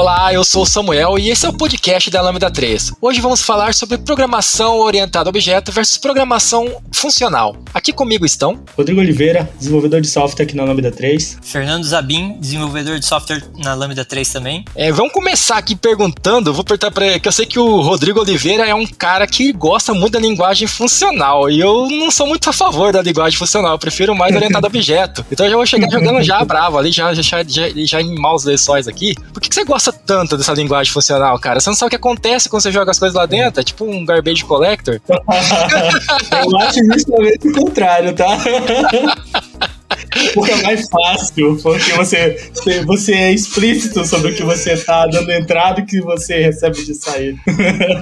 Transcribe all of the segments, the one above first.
Olá, eu sou o Samuel e esse é o podcast da Lambda 3. Hoje vamos falar sobre programação orientada a objeto versus programação funcional. Aqui comigo estão Rodrigo Oliveira, desenvolvedor de software aqui na Lambda 3. Fernando Zabim, desenvolvedor de software na Lambda 3 também. É, vamos começar aqui perguntando, vou perguntar para ele, que eu sei que o Rodrigo Oliveira é um cara que gosta muito da linguagem funcional e eu não sou muito a favor da linguagem funcional, eu prefiro mais orientada a objeto. Então eu já vou chegar jogando já bravo ali, já, já, já, já em maus lençóis aqui. Por que, que você gosta gosta tanto dessa linguagem funcional, cara? Você não sabe o que acontece quando você joga as coisas lá dentro? É tipo um garbage collector. Eu acho justamente o contrário, tá? Porque é mais fácil, porque você, você é explícito sobre o que você tá dando entrada e o que você recebe de saída.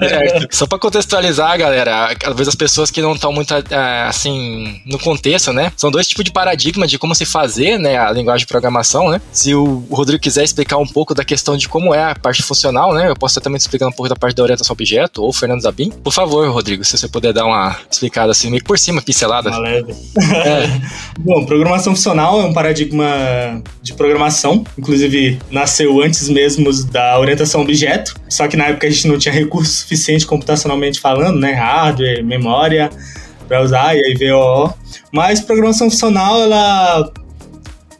É, só para contextualizar, galera, às vezes as pessoas que não estão muito é, assim no contexto, né? São dois tipos de paradigma de como se fazer, né, a linguagem de programação, né? Se o Rodrigo quiser explicar um pouco da questão de como é a parte funcional, né? Eu posso também explicar um pouco da parte da orientação objeto, ou o Fernando Zabim. Por favor, Rodrigo, se você puder dar uma explicada assim, meio por cima, pincelada. Uma leve. É. Bom, programação funcional é um paradigma de programação, inclusive nasceu antes mesmo da orientação objeto, só que na época a gente não tinha recurso suficiente computacionalmente falando, né, hardware, memória para usar e aí VOO. Mas programação funcional ela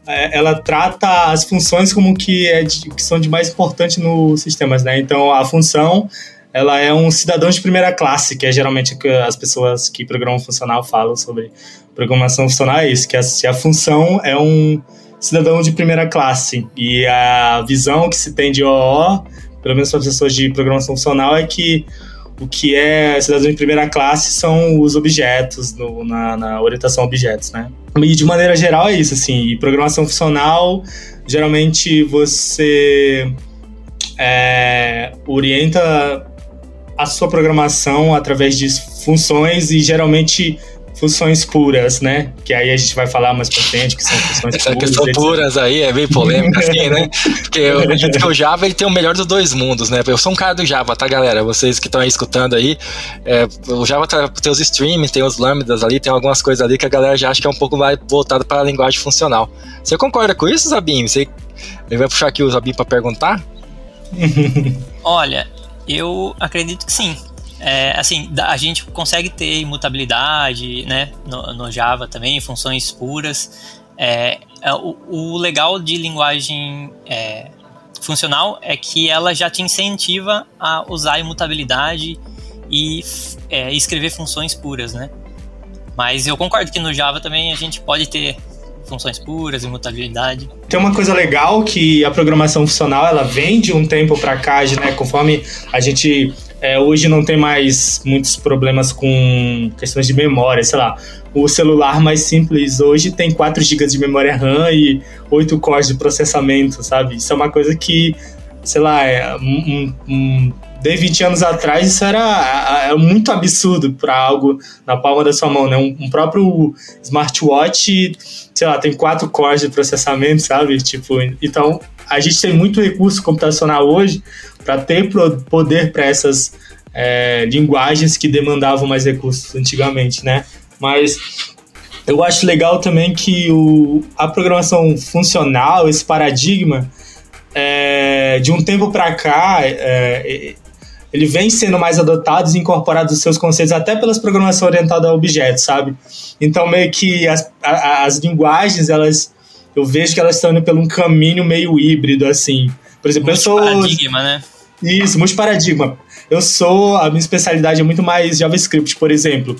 é, ela trata as funções como que é de, que são de mais importante nos sistemas, né? Então a função ela é um cidadão de primeira classe, que é geralmente que as pessoas que programam funcional falam sobre programação funcional, é isso, que a, a função é um cidadão de primeira classe. E a visão que se tem de OO, pelo menos para as pessoas de programação funcional, é que o que é cidadão de primeira classe são os objetos no, na, na, orientação a objetos, né? E de maneira geral é isso, assim. Programação funcional, geralmente você é, orienta a sua programação através de funções e geralmente funções puras, né? Que aí a gente vai falar mais pra frente, que são funções Essa puras. questão puras aí é bem polêmica, assim, né? Porque eu acredito que o Java ele tem o melhor dos dois mundos, né? Eu sou um cara do Java, tá, galera? Vocês que estão aí escutando aí, é, o Java tá, tem os streams, tem os lambdas ali, tem algumas coisas ali que a galera já acha que é um pouco mais voltado para a linguagem funcional. Você concorda com isso, Zabim? Você ele vai puxar aqui o Zabim para perguntar? Olha, eu acredito que sim. É, assim, a gente consegue ter imutabilidade, né, no, no Java também, funções puras. É, é, o, o, legal de linguagem é, funcional é que ela já te incentiva a usar imutabilidade e é, escrever funções puras, né? Mas eu concordo que no Java também a gente pode ter funções puras, imutabilidade. Tem uma coisa legal que a programação funcional ela vem de um tempo para cá, né? Conforme a gente é, hoje não tem mais muitos problemas com questões de memória, sei lá. O celular mais simples hoje tem 4 GB de memória RAM e 8 cores de processamento, sabe? Isso é uma coisa que, sei lá, é um, um de 20 anos atrás isso era, era muito absurdo para algo na palma da sua mão, né? Um, um, próprio smartwatch, sei lá, tem quatro cores de processamento, sabe? Tipo, então a gente tem muito recurso computacional hoje para ter poder para essas é, linguagens que demandavam mais recursos antigamente, né? Mas eu acho legal também que o, a programação funcional, esse paradigma, é, de um tempo para cá, é, ele vem sendo mais adotado e incorporado os seus conceitos até pelas programações orientadas a objetos, sabe? Então, meio que as, as linguagens, elas eu vejo que elas estão indo por um caminho meio híbrido, assim. Por exemplo, eu sou. Paradigma, né? Isso, multiparadigma. Eu sou. A minha especialidade é muito mais JavaScript, por exemplo.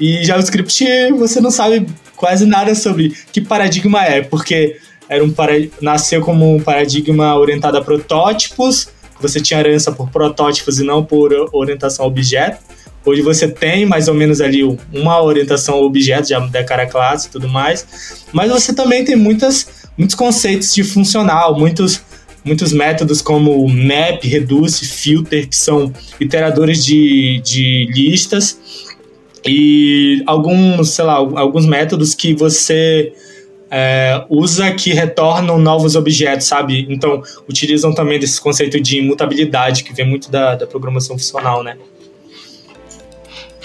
E JavaScript você não sabe quase nada sobre que paradigma é, porque era um para... nasceu como um paradigma orientado a protótipos. Você tinha herança por protótipos e não por orientação a objeto. Hoje você tem mais ou menos ali uma orientação ao objeto, já da cara classe e tudo mais, mas você também tem muitas, muitos conceitos de funcional, muitos, muitos métodos como map, reduce, filter, que são iteradores de, de listas, e alguns, sei lá, alguns métodos que você é, usa que retornam novos objetos, sabe? Então, utilizam também desse conceito de imutabilidade, que vem muito da, da programação funcional, né?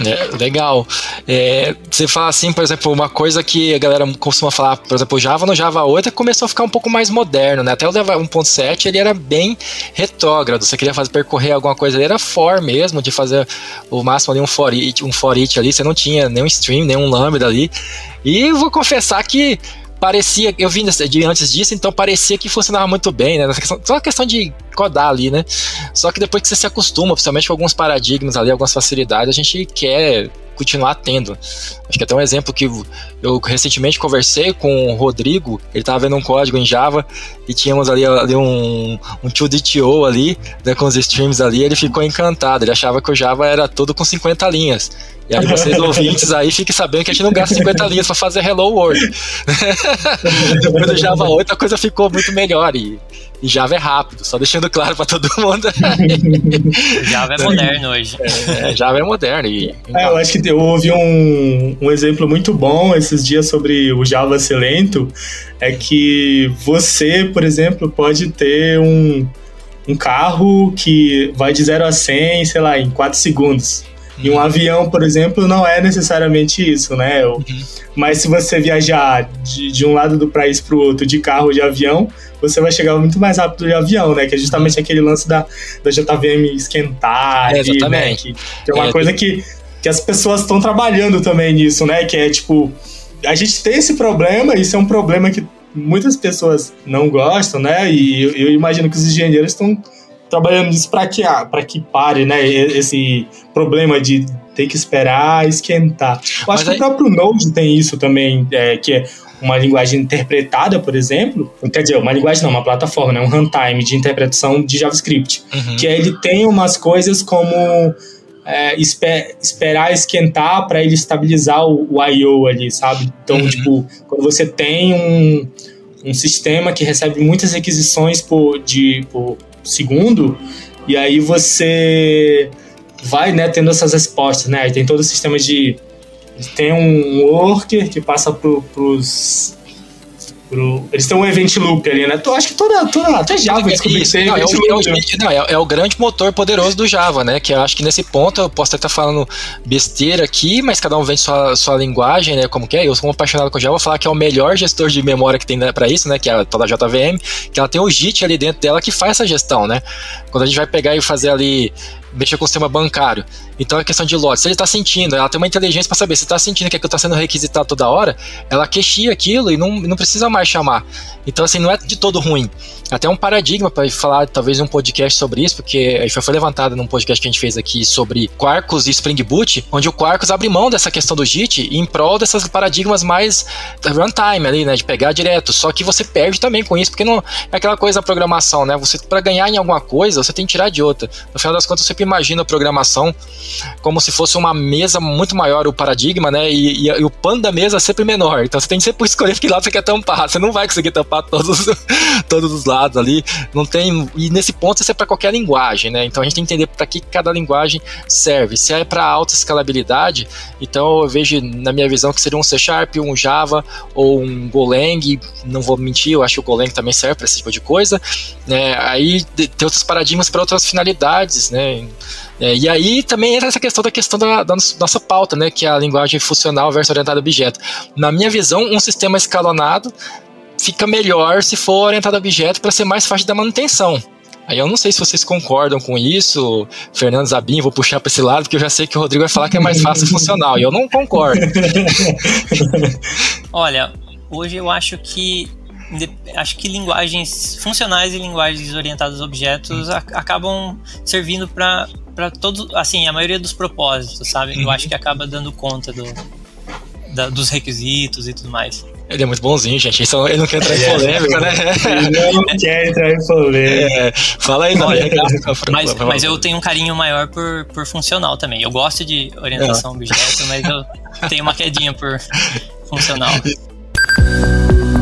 É, legal. É, você fala assim, por exemplo, uma coisa que a galera costuma falar, por exemplo, Java no Java 8 começou a ficar um pouco mais moderno, né? Até o Java 1.7 ele era bem retrógrado. Você queria fazer percorrer alguma coisa, ele era for mesmo, de fazer o máximo ali um for it, um for it ali, você não tinha nenhum stream, nenhum lambda ali. E vou confessar que parecia, eu vim de antes disso, então parecia que funcionava muito bem, né? Só uma questão de codar ali, né? Só que depois que você se acostuma, principalmente com alguns paradigmas ali, algumas facilidades, a gente quer continuar tendo. Acho que até um exemplo que eu recentemente conversei com o Rodrigo, ele estava vendo um código em Java e tínhamos ali, ali um, um 2DTO ali, né, com os streams ali, ele ficou encantado, ele achava que o Java era todo com 50 linhas. E aí vocês ouvintes aí fiquem sabendo que a gente não gasta 50 linhas para fazer Hello World. Depois do Java 8 a coisa ficou muito melhor e, e Java é rápido, só deixando claro para todo mundo. Java é moderno hoje. É, Java é moderno. E, é, eu acho que eu ouvi um, um exemplo muito bom esses dias sobre o Java ser lento. É que você, por exemplo, pode ter um, um carro que vai de 0 a 100, sei lá, em 4 segundos. E um avião, por exemplo, não é necessariamente isso, né? Uhum. Mas se você viajar de, de um lado do país para o outro de carro ou de avião, você vai chegar muito mais rápido de avião, né? Que é justamente uhum. aquele lance da, da JVM esquentar. É, exatamente. Né? Que, que, é uma é, coisa que, que as pessoas estão trabalhando também nisso, né? Que é tipo, a gente tem esse problema, isso é um problema que muitas pessoas não gostam, né? E eu, eu imagino que os engenheiros estão trabalhando nisso para que, ah, que pare, né, esse problema de ter que esperar esquentar. Eu acho Mas que aí... o próprio Node tem isso também, é, que é uma linguagem interpretada, por exemplo, quer dizer, uma linguagem não, uma plataforma, né, um runtime de interpretação de JavaScript, uhum. que ele tem umas coisas como é, esper, esperar esquentar para ele estabilizar o, o I/O ali, sabe? Então, uhum. tipo, quando você tem um, um sistema que recebe muitas requisições por, de, por segundo, e aí você vai né, tendo essas respostas, né? Tem todo o sistema de. Tem um worker que passa para os pro. Eles têm um event loop ali, né? Eu acho que toda, toda até Java descobriu isso. Não, é, o, é, o, é, é, o grande motor poderoso do Java, né? Que eu acho que nesse ponto eu posso até estar falando besteira aqui, mas cada um vende sua, sua linguagem, né? Como que é? Eu sou um apaixonado com Java, vou falar que é o melhor gestor de memória que tem né, para isso, né? Que é a toda JVM, que ela tem o JIT ali dentro dela que faz essa gestão, né? Quando a gente vai pegar e fazer ali mexer com o sistema bancário. Então é questão de lote. Se ele está sentindo, ela tem uma inteligência para saber se está sentindo que aquilo está sendo requisitado toda hora, ela queixia aquilo e não, não precisa mais chamar. Então, assim, não é de todo ruim. Até um paradigma para falar, talvez, um podcast sobre isso, porque aí foi levantado num podcast que a gente fez aqui sobre Quarkus e Spring Boot, onde o Quarkus abre mão dessa questão do JIT em prol dessas paradigmas mais runtime ali, né, de pegar direto. Só que você perde também com isso, porque não é aquela coisa da programação, né? Você para ganhar em alguma coisa, você tem que tirar de outra. No final das contas, você sempre imagina a programação como se fosse uma mesa muito maior, o paradigma, né? E, e, e o pano da mesa é sempre menor. Então você tem que sempre escolher que lado você quer tampar. Você não vai conseguir tampar todos, todos os lados ali. Não tem. E nesse ponto isso é para qualquer linguagem, né? Então a gente tem que entender para que cada linguagem serve. Se é para alta escalabilidade, então eu vejo na minha visão que seria um C Sharp, um Java ou um Golang. Não vou mentir, eu acho que o Golang também serve para esse tipo de coisa. Né? Aí tem outros paradigmas para outras finalidades, né? É, e aí também entra essa questão da questão da, da, nossa pauta, né, que é a linguagem funcional versus orientada a objeto. Na minha visão, um sistema escalonado fica melhor se for orientado a objeto para ser mais fácil da manutenção. Aí eu não sei se vocês concordam com isso, Fernando Zabim, vou puxar para esse lado, porque eu já sei que o Rodrigo vai falar que é mais fácil funcional, e eu não concordo. Olha, hoje eu acho que acho que linguagens funcionais e linguagens orientadas a objetos acabam servindo para para todos, assim, a maioria dos propósitos, sabe? Eu uhum. acho que acaba dando conta do, da, dos requisitos e tudo mais. Ele é muito bonzinho, gente. Ele não quer entrar em é. polêmica, né? Ele não quer entrar em polêmica. É, fala aí, não. mas, mas eu tenho um carinho maior por, por funcional também. Eu gosto de orientação a objeto, mas eu tenho uma quedinha por funcional.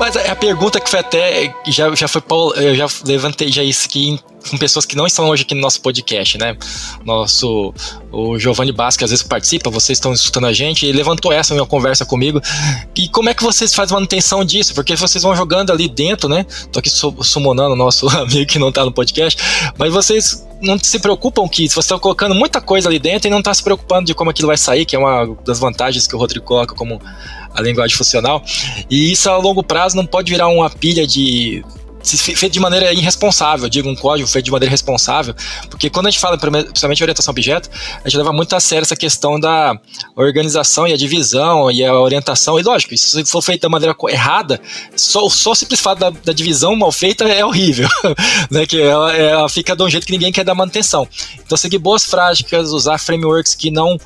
mas a pergunta que foi até. Já, já foi. Eu já levantei já isso aqui com pessoas que não estão hoje aqui no nosso podcast, né? Nosso. O Giovanni Basque às vezes participa, vocês estão escutando a gente, e levantou essa minha conversa comigo. E como é que vocês fazem manutenção disso? Porque vocês vão jogando ali dentro, né? Tô aqui sumonando o nosso amigo que não tá no podcast, mas vocês não se preocupam que você está colocando muita coisa ali dentro e não está se preocupando de como aquilo vai sair, que é uma das vantagens que o Rodrigo coloca como a linguagem funcional. E isso a longo prazo não pode virar uma pilha de feito de maneira irresponsável, digo, um código feito de maneira responsável, porque quando a gente fala, principalmente orientação a objeto, a gente leva muito a sério essa questão da organização e a divisão e a orientação, e lógico, se for feito da maneira errada, só, só o simples fato da, da divisão mal feita é horrível, né, que ela, ela, fica de um jeito que ninguém quer dar manutenção. Então, seguir boas práticas, usar frameworks que não,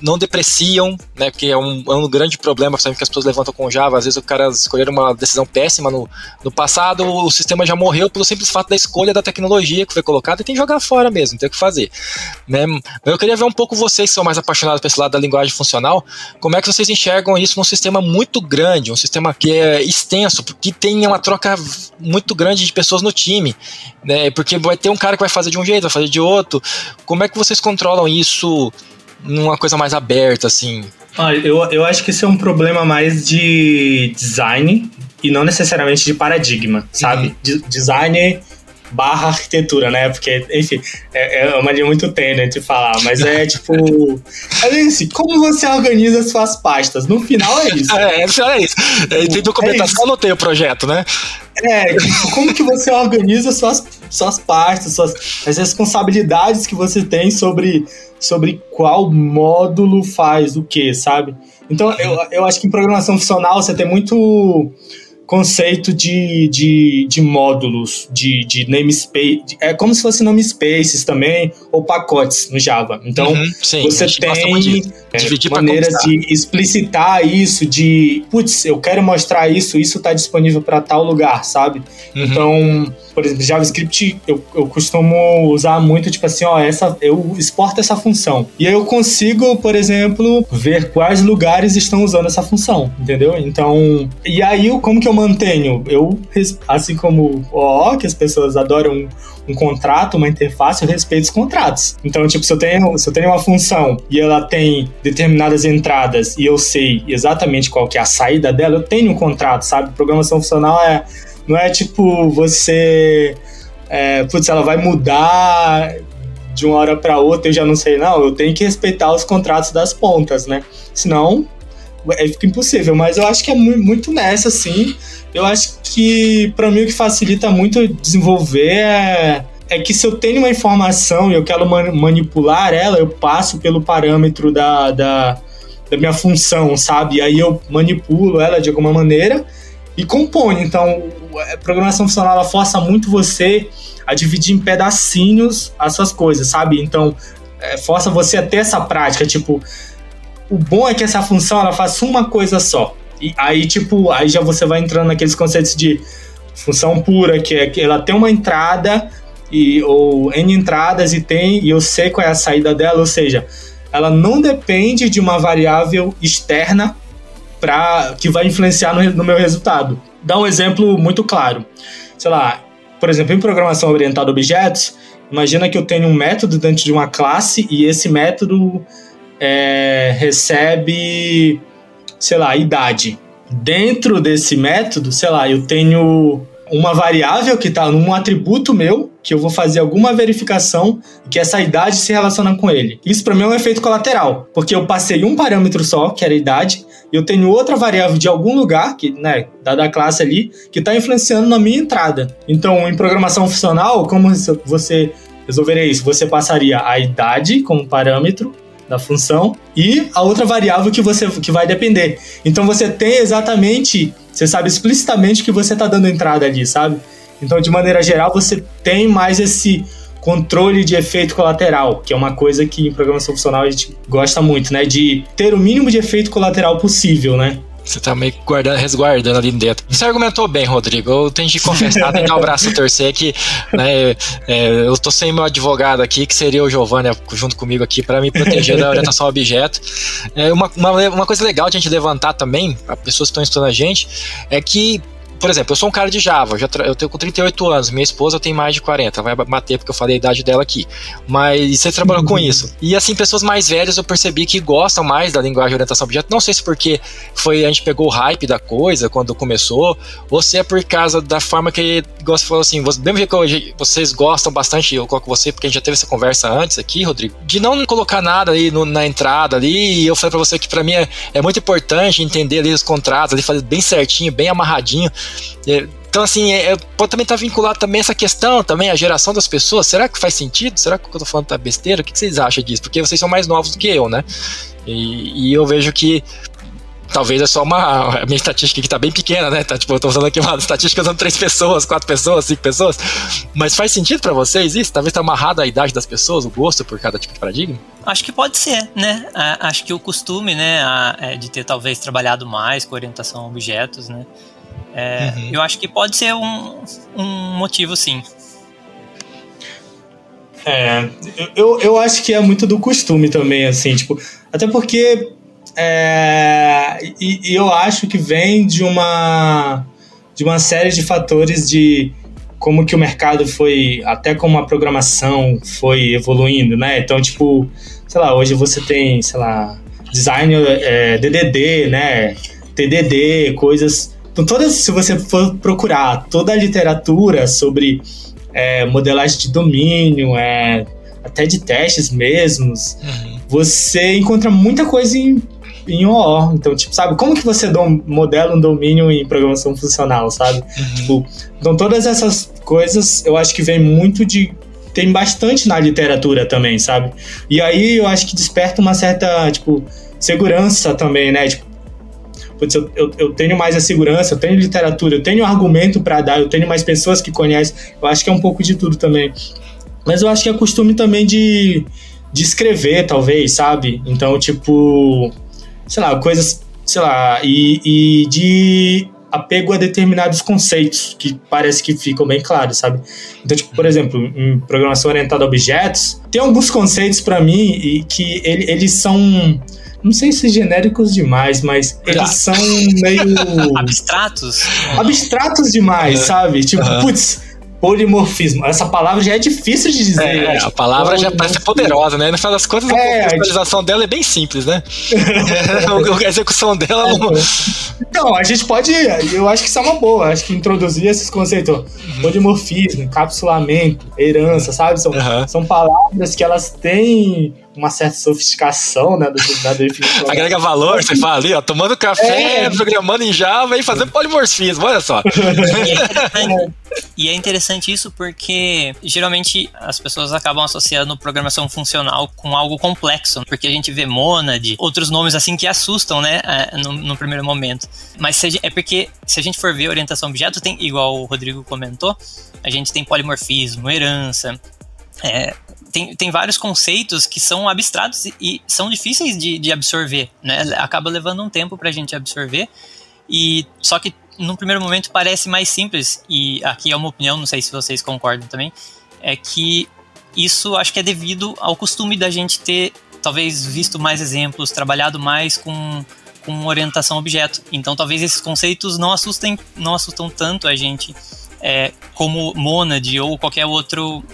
não depreciam, né, que é um, é um grande problema, principalmente que as pessoas levantam com Java, às vezes o cara escolher uma decisão péssima no, no passado, o sistema já morreu pelo simples fato da escolha da tecnologia que foi colocada e tem que jogar fora mesmo, tem que fazer. Né? Eu queria ver um pouco vocês que são mais apaixonados por esse lado da linguagem funcional, como é que vocês enxergam isso num sistema muito grande, um sistema que é extenso, que tem uma troca muito grande de pessoas no time, né? Porque vai ter um cara que vai fazer de um jeito, vai fazer de outro. Como é que vocês controlam isso numa coisa mais aberta, assim? Olha, eu, eu acho que isso é um problema mais de design e não necessariamente de paradigma, sabe? Uhum. De, design barra arquitetura, né? Porque, enfim, é, é uma linha muito tênue de falar, mas é tipo. É assim, como você organiza suas pastas? No final é isso. É, é, é isso. É, tem documentação, é não tem o projeto, né? É, tipo, como que você organiza suas, suas pastas, suas, as responsabilidades que você tem sobre, sobre qual módulo faz o que, sabe? Então, eu, eu acho que em programação funcional você tem muito conceito de, de, de módulos, de, de namespace. É como se fosse namespaces também, ou pacotes no Java. Então, uhum, sim, você tem é, maneiras de explicitar isso, de, putz, eu quero mostrar isso, isso está disponível para tal lugar, sabe? Uhum. Então, por exemplo, JavaScript eu, eu costumo usar muito, tipo assim, ó, essa, eu exporto essa função. E aí eu consigo, por exemplo, ver quais lugares estão usando essa função, entendeu? Então, e aí como que eu mantenho? Eu, assim como o que as pessoas adoram um, um contrato, uma interface, eu respeito os contratos. Então, tipo, se eu tenho, se eu tenho uma função e ela tem determinadas entradas e eu sei exatamente qual que é a saída dela, eu tenho um contrato, sabe? Programação funcional é não é tipo você. É, putz, ela vai mudar de uma hora para outra, eu já não sei, não. Eu tenho que respeitar os contratos das pontas, né? Senão, é, fica impossível. Mas eu acho que é muito nessa, assim. Eu acho que, para mim, o que facilita muito desenvolver é, é que se eu tenho uma informação e eu quero manipular ela, eu passo pelo parâmetro da, da, da minha função, sabe? Aí eu manipulo ela de alguma maneira e compõe. Então, a programação funcional ela força muito você a dividir em pedacinhos as suas coisas, sabe? Então, é, força você a ter essa prática, tipo, o bom é que essa função ela faz uma coisa só. E aí, tipo, aí já você vai entrando naqueles conceitos de função pura, que é que ela tem uma entrada e ou n entradas e tem e eu sei qual é a saída dela, ou seja, ela não depende de uma variável externa para que vai influenciar no, no meu resultado. Dá um exemplo muito claro. Sei lá, por exemplo, em programação orientada a objetos, imagina que eu tenho um método dentro de uma classe e esse método é, recebe, sei lá, idade. Dentro desse método, sei lá, eu tenho uma variável que está num atributo meu, que eu vou fazer alguma verificação que essa idade se relaciona com ele. Isso para mim é um efeito colateral, porque eu passei um parâmetro só, que era a idade, e eu tenho outra variável de algum lugar, que, né, da, da classe ali, que está influenciando na minha entrada. Então, em programação funcional, como você resolveria isso? Você passaria a idade como parâmetro da função e a outra variável que você que vai depender. Então você tem exatamente você sabe explicitamente que você está dando entrada ali, sabe? Então, de maneira geral, você tem mais esse controle de efeito colateral, que é uma coisa que em programação funcional a gente gosta muito, né? De ter o mínimo de efeito colateral possível, né? Você tá meio guardando, resguardando ali dentro. Você argumentou bem, Rodrigo. Eu tenho que confessar, tenho que dar o braço a torcer que né, é, eu tô sem meu advogado aqui, que seria o Giovanni junto comigo aqui, para me proteger da orientação ao objeto. É, uma, uma, uma coisa legal de a gente levantar também, para pessoas que estão estudando a gente, é que por exemplo, eu sou um cara de Java, eu, já eu tenho com 38 anos, minha esposa tem mais de 40, vai bater porque eu falei a idade dela aqui. Mas você trabalhou uhum. com isso. E assim, pessoas mais velhas eu percebi que gostam mais da linguagem de orientação a objeto. Não sei se porque foi a gente pegou o hype da coisa quando começou, ou se é por causa da forma que, você falou assim, mesmo que vocês gostam bastante, eu coloco você, porque a gente já teve essa conversa antes aqui, Rodrigo, de não colocar nada ali no, na entrada ali, e eu falei pra você que para mim é, é muito importante entender ali os contratos, ali fazer bem certinho, bem amarradinho. É, então, assim, é, é pode também estar tá vinculado também essa questão, também a geração das pessoas. Será que faz sentido? Será que o que eu tô falando tá besteira? O que vocês acham disso? Porque vocês são mais novos do que eu, né? E, e eu vejo que talvez é só uma. A minha estatística aqui tá bem pequena, né? Tá, tipo, eu tô usando aqui uma estatística usando três pessoas, quatro pessoas, cinco pessoas. Mas faz sentido para vocês isso? Talvez tá amarrado à idade das pessoas, o gosto por cada tipo de paradigma? Acho que pode ser, né? Acho que o costume, né, é de ter talvez trabalhado mais com orientação a objetos, né? É, uhum. Eu acho que pode ser um, um motivo, sim. É, eu, eu acho que é muito do costume também, assim, tipo, até porque é, e, e, eu acho que vem de uma de uma série de fatores de como que o mercado foi, até como a programação foi evoluindo, né? Então, tipo, sei lá, hoje você tem, sei lá, design é, DDD, né? TDD, coisas então, todas, se você for procurar toda a literatura sobre é, modelagem de domínio, é, até de testes mesmos, uhum. você encontra muita coisa em, em OO. Então, tipo, sabe, como que você modela um domínio em programação funcional, sabe? Uhum. Tipo, então, todas essas coisas eu acho que vem muito de. Tem bastante na literatura também, sabe? E aí eu acho que desperta uma certa, tipo, segurança também, né? Tipo, putz, eu, eu, eu, tenho mais a segurança, eu tenho literatura, eu tenho argumento para dar, eu tenho mais pessoas que conhecem. Eu acho que é um pouco de tudo também. Mas eu acho que é costume também de, de escrever, talvez, sabe? Então, tipo, sei lá, coisas, sei lá, e, e de apego a determinados conceitos que parece que ficam bem claros, sabe? Então, tipo, por exemplo, em programação orientada a objetos, tem alguns conceitos para mim e que ele, eles são não sei se genéricos demais, mas eles são meio. Abstratos? Abstratos demais, uhum. sabe? Tipo, uhum. putz, polimorfismo. Essa palavra já é difícil de dizer. É, né? a palavra já parece poderosa, né? No final das contas, é, a visualização tipo... dela é bem simples, né? a execução dela é, não. Então, a gente pode. Eu acho que isso é uma boa. Acho que introduzir esses conceitos. Uhum. Polimorfismo, encapsulamento, herança, sabe? São, uhum. são palavras que elas têm uma certa sofisticação, né, da definição. Agrega valor, você fala ali, ó, tomando café, é. programando em Java e fazendo polimorfismo, olha só. e é interessante isso porque geralmente as pessoas acabam associando programação funcional com algo complexo, porque a gente vê Monad, outros nomes assim que assustam, né, é, no, no primeiro momento. Mas se, é porque se a gente for ver orientação a objeto, tem, igual o Rodrigo comentou, a gente tem polimorfismo, herança, é, tem, tem vários conceitos que são abstratos e, e são difíceis de, de, absorver, né? Acaba levando um tempo para a gente absorver. E só que no primeiro momento parece mais simples e aqui é uma opinião, não sei se vocês concordam também, é que isso acho que é devido ao costume da gente ter talvez visto mais exemplos, trabalhado mais com com orientação objeto. Então talvez esses conceitos não assustem, não assustam tanto a gente é, como Monad ou qualquer outro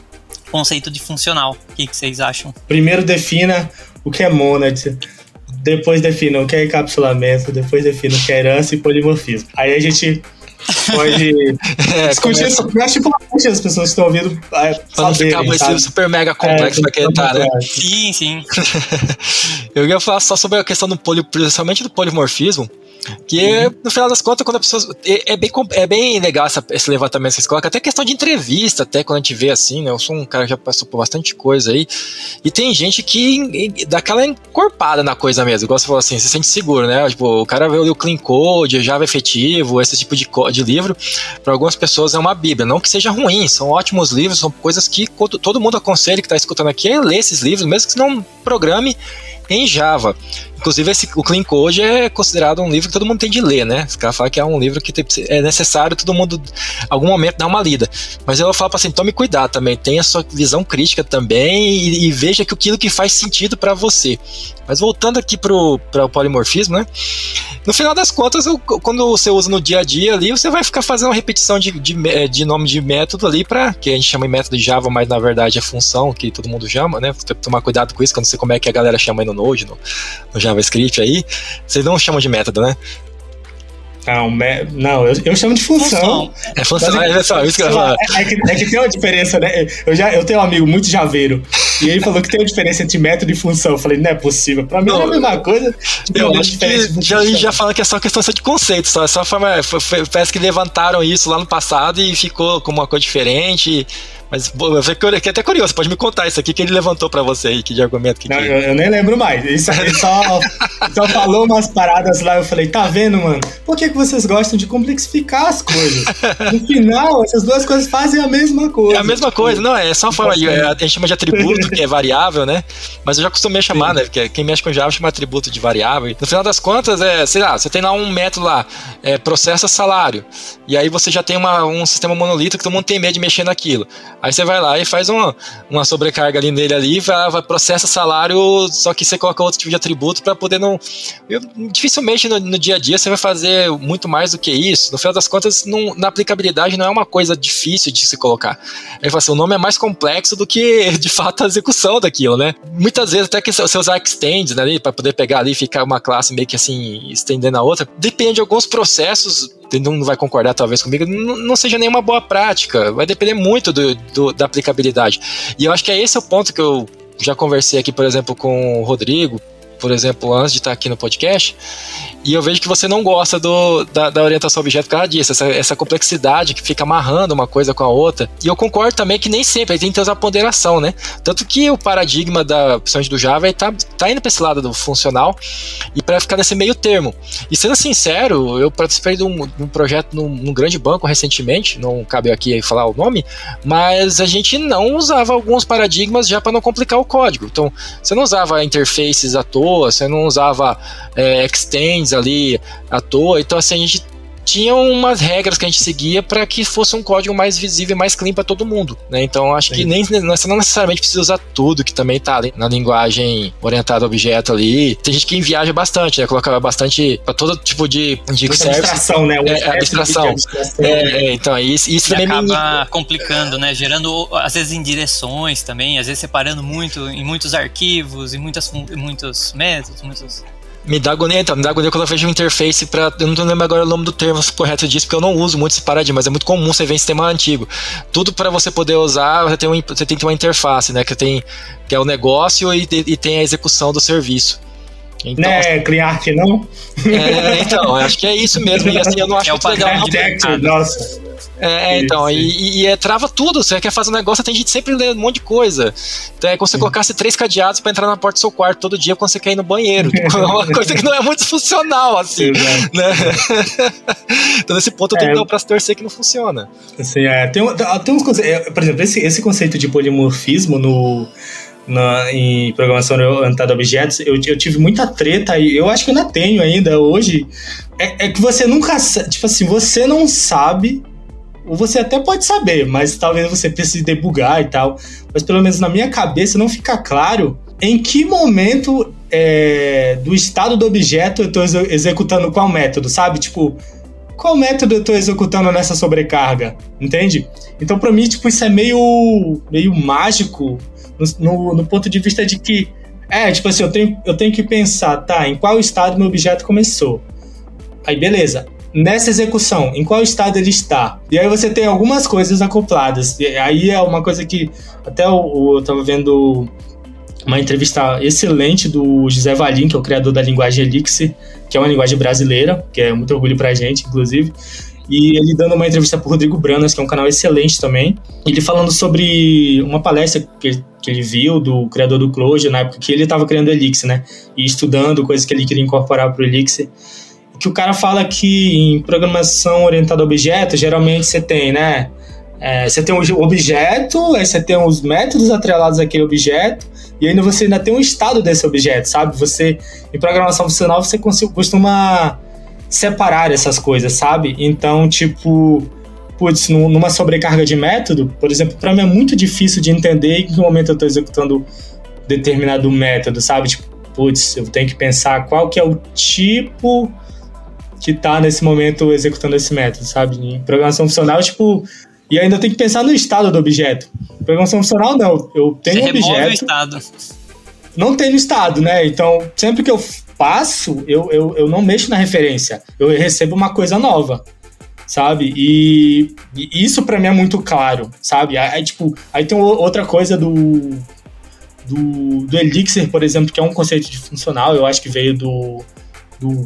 conceito de funcional. O que, que vocês acham? Primeiro defina o que é monad, depois defina o que é encapsulamento, depois defina o que é herança e polimorfismo. Aí a gente pode é, discutir isso. Eu acho importante as pessoas que estão ouvindo é, Pra não ficar super mega complexo é, pra quem tá, né? Sim, sim. eu ia falar só sobre a questão do poli, principalmente do polimorfismo, que uhum. no final das contas, quando a pessoa. É, é, bem, é bem legal essa, esse levantamento que vocês colocam, até questão de entrevista, até quando a gente vê assim, né? Eu sou um cara que já passou por bastante coisa aí. E tem gente que dá aquela encorpada na coisa mesmo, igual você falou assim, se sente seguro, né? Tipo, o cara vê o Clean Code, Java efetivo, esse tipo de, de livro, para algumas pessoas é uma bíblia. Não que seja ruim, são ótimos livros, são coisas que todo mundo aconselha que está escutando aqui é ler esses livros, mesmo que não programe em Java. Inclusive, esse, o Clean Code é considerado um livro que todo mundo tem de ler, né? Os caras falam que é um livro que tem, é necessário todo mundo, algum momento, dar uma lida. Mas eu falo para assim, tome cuidado também, tenha sua visão crítica também e, e veja que aquilo que faz sentido para você. Mas voltando aqui para o polimorfismo, né? No final das contas, quando você usa no dia a dia ali, você vai ficar fazendo uma repetição de, de, é, de nome de método ali para que a gente chama de método Java, mas na verdade é função que todo mundo chama, né? Tem que tomar cuidado com isso, que eu não sei como é que a galera chama aí no Node, no, no JavaScript aí. Vocês não chamam de método, né? Não, me... não eu, eu, chamo de função. É função, é, só, isso que eu é, é, que, é que tem uma diferença, né? Eu, já, eu tenho um amigo muito javeiro, e ele falou que tem uma diferença entre método e função. Eu falei, não é possível. Pra mim não, é a mesma coisa. Eu acho que já, já falando que é só questão de conceito, só, só forma, foi, foi, parece que levantaram isso lá no passado e ficou como uma coisa diferente. Mas eu fiquei até curioso, pode me contar isso aqui que ele levantou para você aí, que de argumento que Não, eu, eu, nem lembro mais. Ele só, ele só, só, falou umas paradas lá, eu falei, tá vendo, mano? Por que, que vocês gostam de complexificar as coisas? No final, essas duas coisas fazem a mesma coisa. É a mesma tipo, coisa, não, é só uma forma, é, a gente chama de atributo, que é variável, né? Mas eu já costumei chamar, Sim. né? Porque quem mexe com Java chama atributo de variável. No final das contas, é, sei lá, você tem lá um método lá, é, processa salário. E aí você já tem uma, um sistema monolito que todo mundo tem medo de mexer naquilo. Aí você vai lá e faz uma, uma sobrecarga ali nele ali, vai, vai processa salário, só que você coloca outro tipo de atributo para poder não. Eu, dificilmente no, no, dia a dia você vai fazer muito mais do que isso. No final das contas, não, na aplicabilidade não é uma coisa difícil de se colocar. Aí assim, o nome é mais complexo do que de fato a execução daquilo, né? Muitas vezes até que você usar extends né, para poder pegar ali e ficar uma classe meio que assim estendendo a outra, depende de alguns processos não vai concordar talvez comigo, não, seja nenhuma boa prática. Vai depender muito do, do, da aplicabilidade. E eu acho que é esse o ponto que eu já conversei aqui, por exemplo, com o Rodrigo, por exemplo, antes de estar aqui no podcast, e eu vejo que você não gosta do, da, da orientação objeto por causa disso, essa, essa, complexidade que fica amarrando uma coisa com a outra. E eu concordo também que nem sempre, tem que ter essa ponderação, né? Tanto que o paradigma da opção do Java é tá, tá indo para esse lado do funcional e para ficar nesse meio termo. E sendo sincero, eu participei de um, de um projeto num, num, grande banco recentemente, não cabe aqui falar o nome, mas a gente não usava alguns paradigmas já para não complicar o código. Então, você não usava interfaces à toa, você não usava é, extends ali à toa. Então, assim, a gente tinha umas regras que a gente seguia para que fosse um código mais visível e mais clean para todo mundo, né? Então acho Sim. que nem você não necessariamente precisa usar tudo que também tá ali na linguagem orientada a objeto ali. Tem gente que viaja bastante, né? Colocava bastante para todo tipo de de abstração, né? É, abstração. É, é, então isso, isso e também acaba me... complicando, né? Gerando às vezes em direções também, às vezes separando muito em muitos arquivos, em muitas muitos métodos, muitos me dá agonia, então, me dá agonia quando eu vejo uma interface para Eu não lembro agora o nome do termo correto disso, porque eu não uso muito esse paradigma, mas é muito comum você ver em sistema antigo. Tudo para você poder usar, você tem, um, você tem que ter uma interface, né? Que, tem, que é o negócio e, e tem a execução do serviço. Então, não é CleanArch, não? É, então, acho que é isso mesmo. E assim, eu não acho é muito legal. Não, nossa. É, é então, e, e, é, trava tudo. Você quer fazer um negócio, tem gente sempre lendo um monte de coisa. Então é como se você colocasse três cadeados para entrar na porta do seu quarto todo dia quando você quer ir no banheiro. Tipo, é uma coisa que não é muito funcional, assim. Né? então, nesse ponto, eu tenho é, que dar o braço torcer que não funciona. Assim, é, tem, tem uns conceitos. Por exemplo, esse, esse conceito de polimorfismo no. Na, em programação orientada a objetos, eu, eu tive muita treta e eu acho que eu ainda tenho ainda hoje. É, é, que você nunca. Tipo assim, você não sabe ou você até pode saber, mas talvez você precise debugar e tal. Mas pelo menos na minha cabeça não fica claro em que momento é, do estado do objeto eu estou executando qual método, sabe? Tipo, qual método eu estou executando nessa sobrecarga, entende? Então, para mim, tipo, isso é meio, meio mágico no, no, ponto de vista de que, é, tipo assim, eu tenho, eu tenho que pensar, tá, em qual estado meu objeto começou. Aí, beleza nessa execução, em qual estado ele está. E aí você tem algumas coisas acopladas. E aí é uma coisa que até eu, eu tava vendo uma entrevista excelente do José Valim, que é o criador da linguagem Elixir, que é uma linguagem brasileira, que é muito orgulho pra gente, inclusive. E ele dando uma entrevista pro Rodrigo Branas, que é um canal excelente também. Ele falando sobre uma palestra que, que ele viu do criador do Clojure, na época que ele estava criando Elixir, né? E estudando coisas que ele queria incorporar pro Elixir que o cara fala que em programação orientada a objetos, geralmente você tem, né? É, você tem o objeto, aí você tem os métodos atrelados àquele objeto, e ainda você ainda tem um estado desse objeto, sabe? Você, em programação funcional, você costuma separar essas coisas, sabe? Então, tipo, putz, numa sobrecarga de método, por exemplo, para mim é muito difícil de entender em que momento eu estou executando determinado método, sabe? Tipo, putz, eu tenho que pensar qual que é o tipo que tá nesse momento executando esse método, sabe? Em programação funcional, tipo, e ainda tem que pensar no estado do objeto. Programação funcional, não. Eu tenho Você um objeto. o estado. Não tem no estado, né? Então, sempre que eu passo, eu, eu, eu não mexo na referência. Eu recebo uma coisa nova sabe? E, e isso para mim é muito claro, sabe? Aí, tipo, aí tem outra coisa do, do, do Elixir, por exemplo, que é um conceito de funcional, eu acho que veio do, do,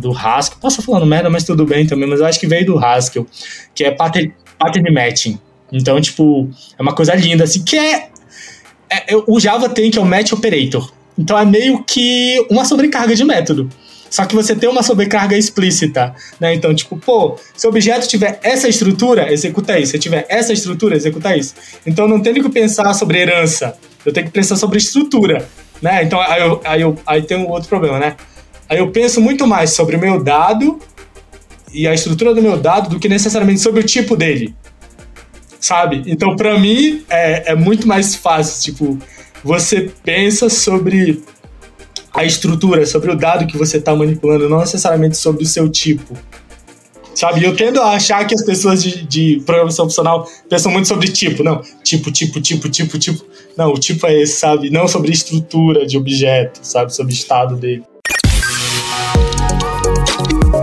do Haskell. Posso falando merda, mas tudo bem também, mas eu acho que veio do Haskell, que é pattern, pattern matching. Então, tipo, é uma coisa linda, assim, que é, é, O Java tem que é o match operator. Então é meio que uma sobrecarga de método. Só que você tem uma sobrecarga explícita, né? Então, tipo, pô, se o objeto tiver essa estrutura, executa isso. Se tiver essa estrutura, executa isso. Então, não tenho que pensar sobre herança. Eu tenho que pensar sobre estrutura, né? Então, aí, eu, aí, eu, aí tem um outro problema, né? Aí eu penso muito mais sobre o meu dado e a estrutura do meu dado do que necessariamente sobre o tipo dele, sabe? Então, para mim, é, é muito mais fácil, tipo, você pensa sobre a estrutura, sobre o dado que você está manipulando, não necessariamente sobre o seu tipo. Sabe? Eu tendo a achar que as pessoas de, de programação funcional pensam muito sobre tipo. Não, tipo, tipo, tipo, tipo, tipo. Não, o tipo é esse, sabe? Não sobre estrutura de objeto, sabe? Sobre o estado dele.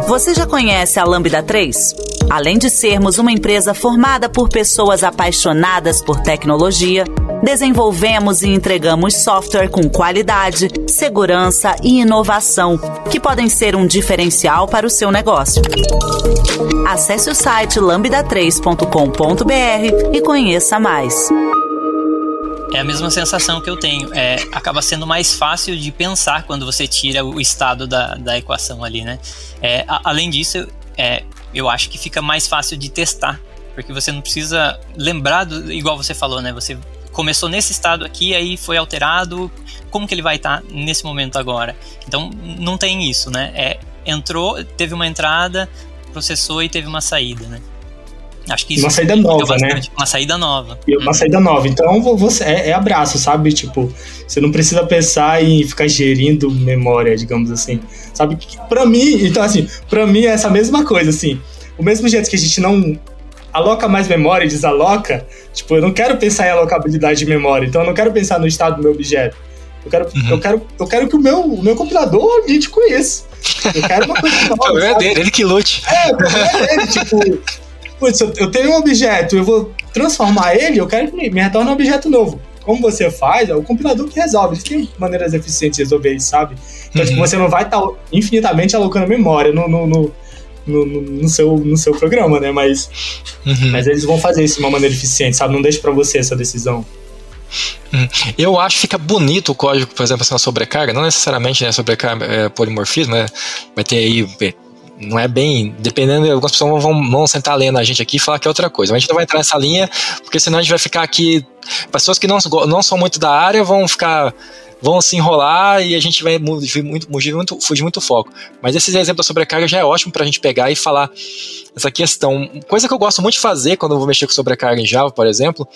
Você já conhece a Lambda 3? Além de sermos uma empresa formada por pessoas apaixonadas por tecnologia, desenvolvemos e entregamos software com qualidade, segurança e inovação, que podem ser um diferencial para o seu negócio. Acesse o site lambda3.com.br e conheça mais. É a mesma sensação que eu tenho. É, acaba sendo mais fácil de pensar quando você tira o estado da, da equação ali, né? É, a, além disso, é, eu acho que fica mais fácil de testar, porque você não precisa lembrar, do, igual você falou, né? Você começou nesse estado aqui, aí foi alterado, como que ele vai estar tá nesse momento agora? Então, não tem isso, né? É, entrou, teve uma entrada, processou e teve uma saída, né? Acho que isso uma saída nova, né? Uma saída nova. E uma hum. saída nova. Então você é, é, abraço, sabe? Tipo, você não precisa pensar em ficar gerindo memória, digamos assim. Sabe? Para mim, então assim, para mim é essa mesma coisa, assim. O mesmo jeito que a gente não aloca mais memória e desaloca, tipo, eu não quero pensar em alocabilidade de memória, então eu não quero pensar no estado do meu objeto. Eu quero, uhum. eu quero, eu quero que o meu, o meu compilador lide com isso. Eu quero uma coisa nova. o problema é dele, ele que lute. É, o problema é dele, tipo, putz, eu tenho um objeto, eu vou transformar ele, eu quero que me retorne um objeto novo. Como você faz, é o compilador que resolve. Eles têm maneiras eficientes de resolver isso, sabe? Então, tipo, uhum. tipo, você não vai estar tá infinitamente alocando memória no, no, no no, no, seu, no seu programa, né? Mas, uhum. mas eles vão fazer isso de uma maneira eficiente, sabe? Não deixe para você essa decisão. Uhum. Eu acho que fica bonito o código, por exemplo, assim, uma sobrecarga, não necessariamente né, sobrecarga é, polimorfismo, né? Vai ter aí não é bem. Dependendo, algumas pessoas vão, vão sentar lendo a gente aqui e falar que é outra coisa. Mas a gente não vai entrar nessa linha, porque senão a gente vai ficar aqui. Pessoas que não, não são muito da área vão ficar vão se enrolar e a gente vai fugir muito, fugir muito, fugir muito foco. Mas esses exemplos da sobrecarga já é ótimo para a gente pegar e falar essa questão. Coisa que eu gosto muito de fazer quando eu vou mexer com sobrecarga em Java, por exemplo,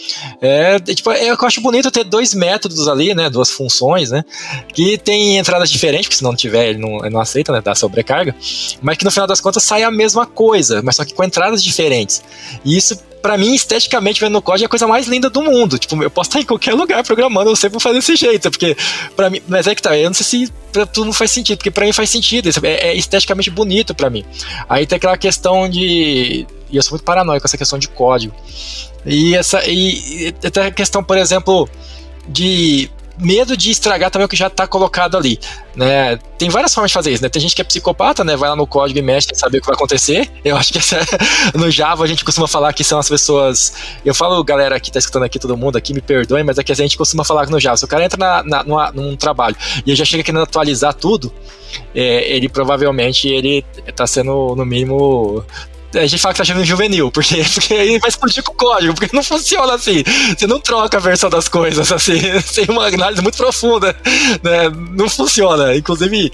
é, é tipo, é, eu acho bonito ter dois métodos ali, né, duas funções, né, que tem entradas diferentes, porque se não tiver ele não, ele não aceita, né, da sobrecarga, mas que no final das contas sai a mesma coisa, mas só que com entradas diferentes. E isso para mim, esteticamente, vendo no código, é a coisa mais linda do mundo. Tipo, eu posso estar em qualquer lugar programando, eu sempre vou fazer desse jeito, porque para mim, mas é que tá, eu não sei se pra tu não faz sentido, porque para mim faz sentido, é, é esteticamente bonito para mim. Aí tem aquela questão de e eu sou muito paranoico com essa questão de código. E essa e, e até a questão, por exemplo, de medo de estragar também o que já está colocado ali, né? Tem várias formas de fazer isso, né? Tem gente que é psicopata, né? Vai lá no código e mexe sem saber o que vai acontecer. Eu acho que essa, no Java a gente costuma falar que são as pessoas. Eu falo, galera que está escutando aqui, todo mundo aqui, me perdoem, mas é que a gente costuma falar que no Java, se o cara entra na, na, numa, num trabalho e já chega querendo atualizar tudo, é, ele provavelmente ele está sendo no mínimo a gente fala que tá achando juvenil, porque, porque aí vai explodir com o código, porque não funciona assim. Você não troca a versão das coisas assim, sem uma análise muito profunda, né? Não funciona. Inclusive,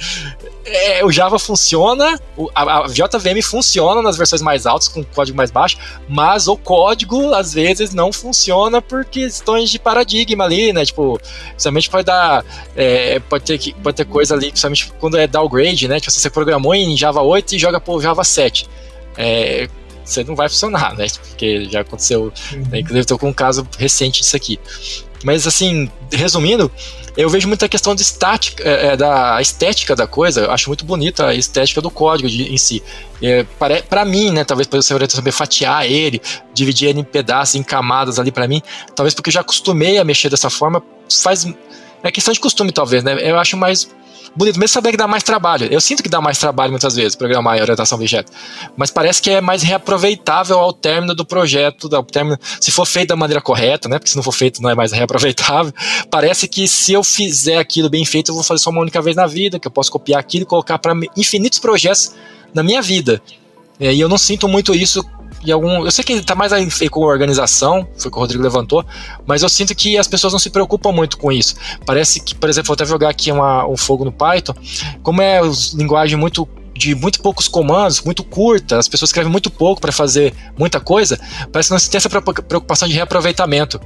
é, o Java funciona, a, a, JVM funciona nas versões mais altas, com código mais baixo, mas o código às vezes não funciona por questões de paradigma ali, né? Tipo, principalmente pode dar. É, pode, ter, pode ter coisa ali, principalmente quando é downgrade, né? Tipo, você programou em Java 8 e joga pro Java 7. É, você não vai funcionar, né? Porque já aconteceu. Uhum. Né? Inclusive, estou com um caso recente disso aqui. Mas, assim, resumindo, eu vejo muita questão de estática, é, é da estética da coisa. Eu acho muito bonita a estética do código de, em si. É, para, para mim, né, talvez por eu saber fatiar ele, dividir ele em pedaços, em camadas ali para mim, talvez porque eu já acostumei a mexer dessa forma, faz. É questão de costume, talvez, né? Eu acho mais bonito, mesmo saber que dá mais trabalho. Eu sinto que dá mais trabalho muitas vezes programar em orientação objeto, mas parece que é mais reaproveitável ao término do projeto, ao término, se for feito da maneira correta, né? Porque se não for feito não é mais reaproveitável. Parece que se eu fizer aquilo bem feito, eu vou fazer só uma única vez na vida, que eu posso copiar aquilo e colocar para infinitos projetos na minha vida. É, e eu não sinto muito isso em algum. Eu sei que está mais aí com organização, foi o que o Rodrigo levantou, mas eu sinto que as pessoas não se preocupam muito com isso. Parece que, por exemplo, vou até jogar aqui uma, um fogo no Python, como é linguagem muito de muito poucos comandos, muito curta, as pessoas escrevem muito pouco para fazer muita coisa, parece que não se tem essa preocupação de reaproveitamento.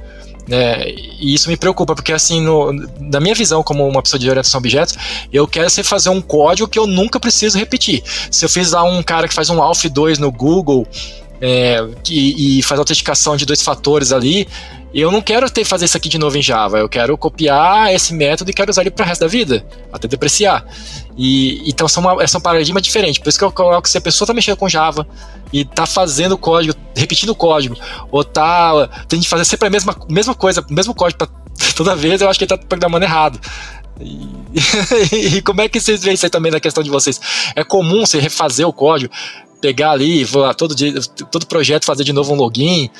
É, e isso me preocupa, porque assim, no, na minha visão como uma pessoa de orientação a objetos, eu quero ser fazer um código que eu nunca preciso repetir. Se eu fiz lá um cara que faz um Alf 2 no Google é, e, e faz autenticação de dois fatores ali, eu não quero ter fazer isso aqui de novo em Java. Eu quero copiar esse método e quero usar ele para o resto da vida, até depreciar. E, então são, uma, são um paradigma diferente. Por isso que eu coloco se a pessoa está mexendo com Java e está fazendo código, repetindo o código, ou está tem que fazer sempre a mesma, mesma coisa, o mesmo código toda vez, eu acho que ele está programando errado. E, e, como é que vocês veem isso aí também na questão de vocês? É comum você refazer o código? Pegar ali, vou todo, dia, todo projeto fazer de novo um login,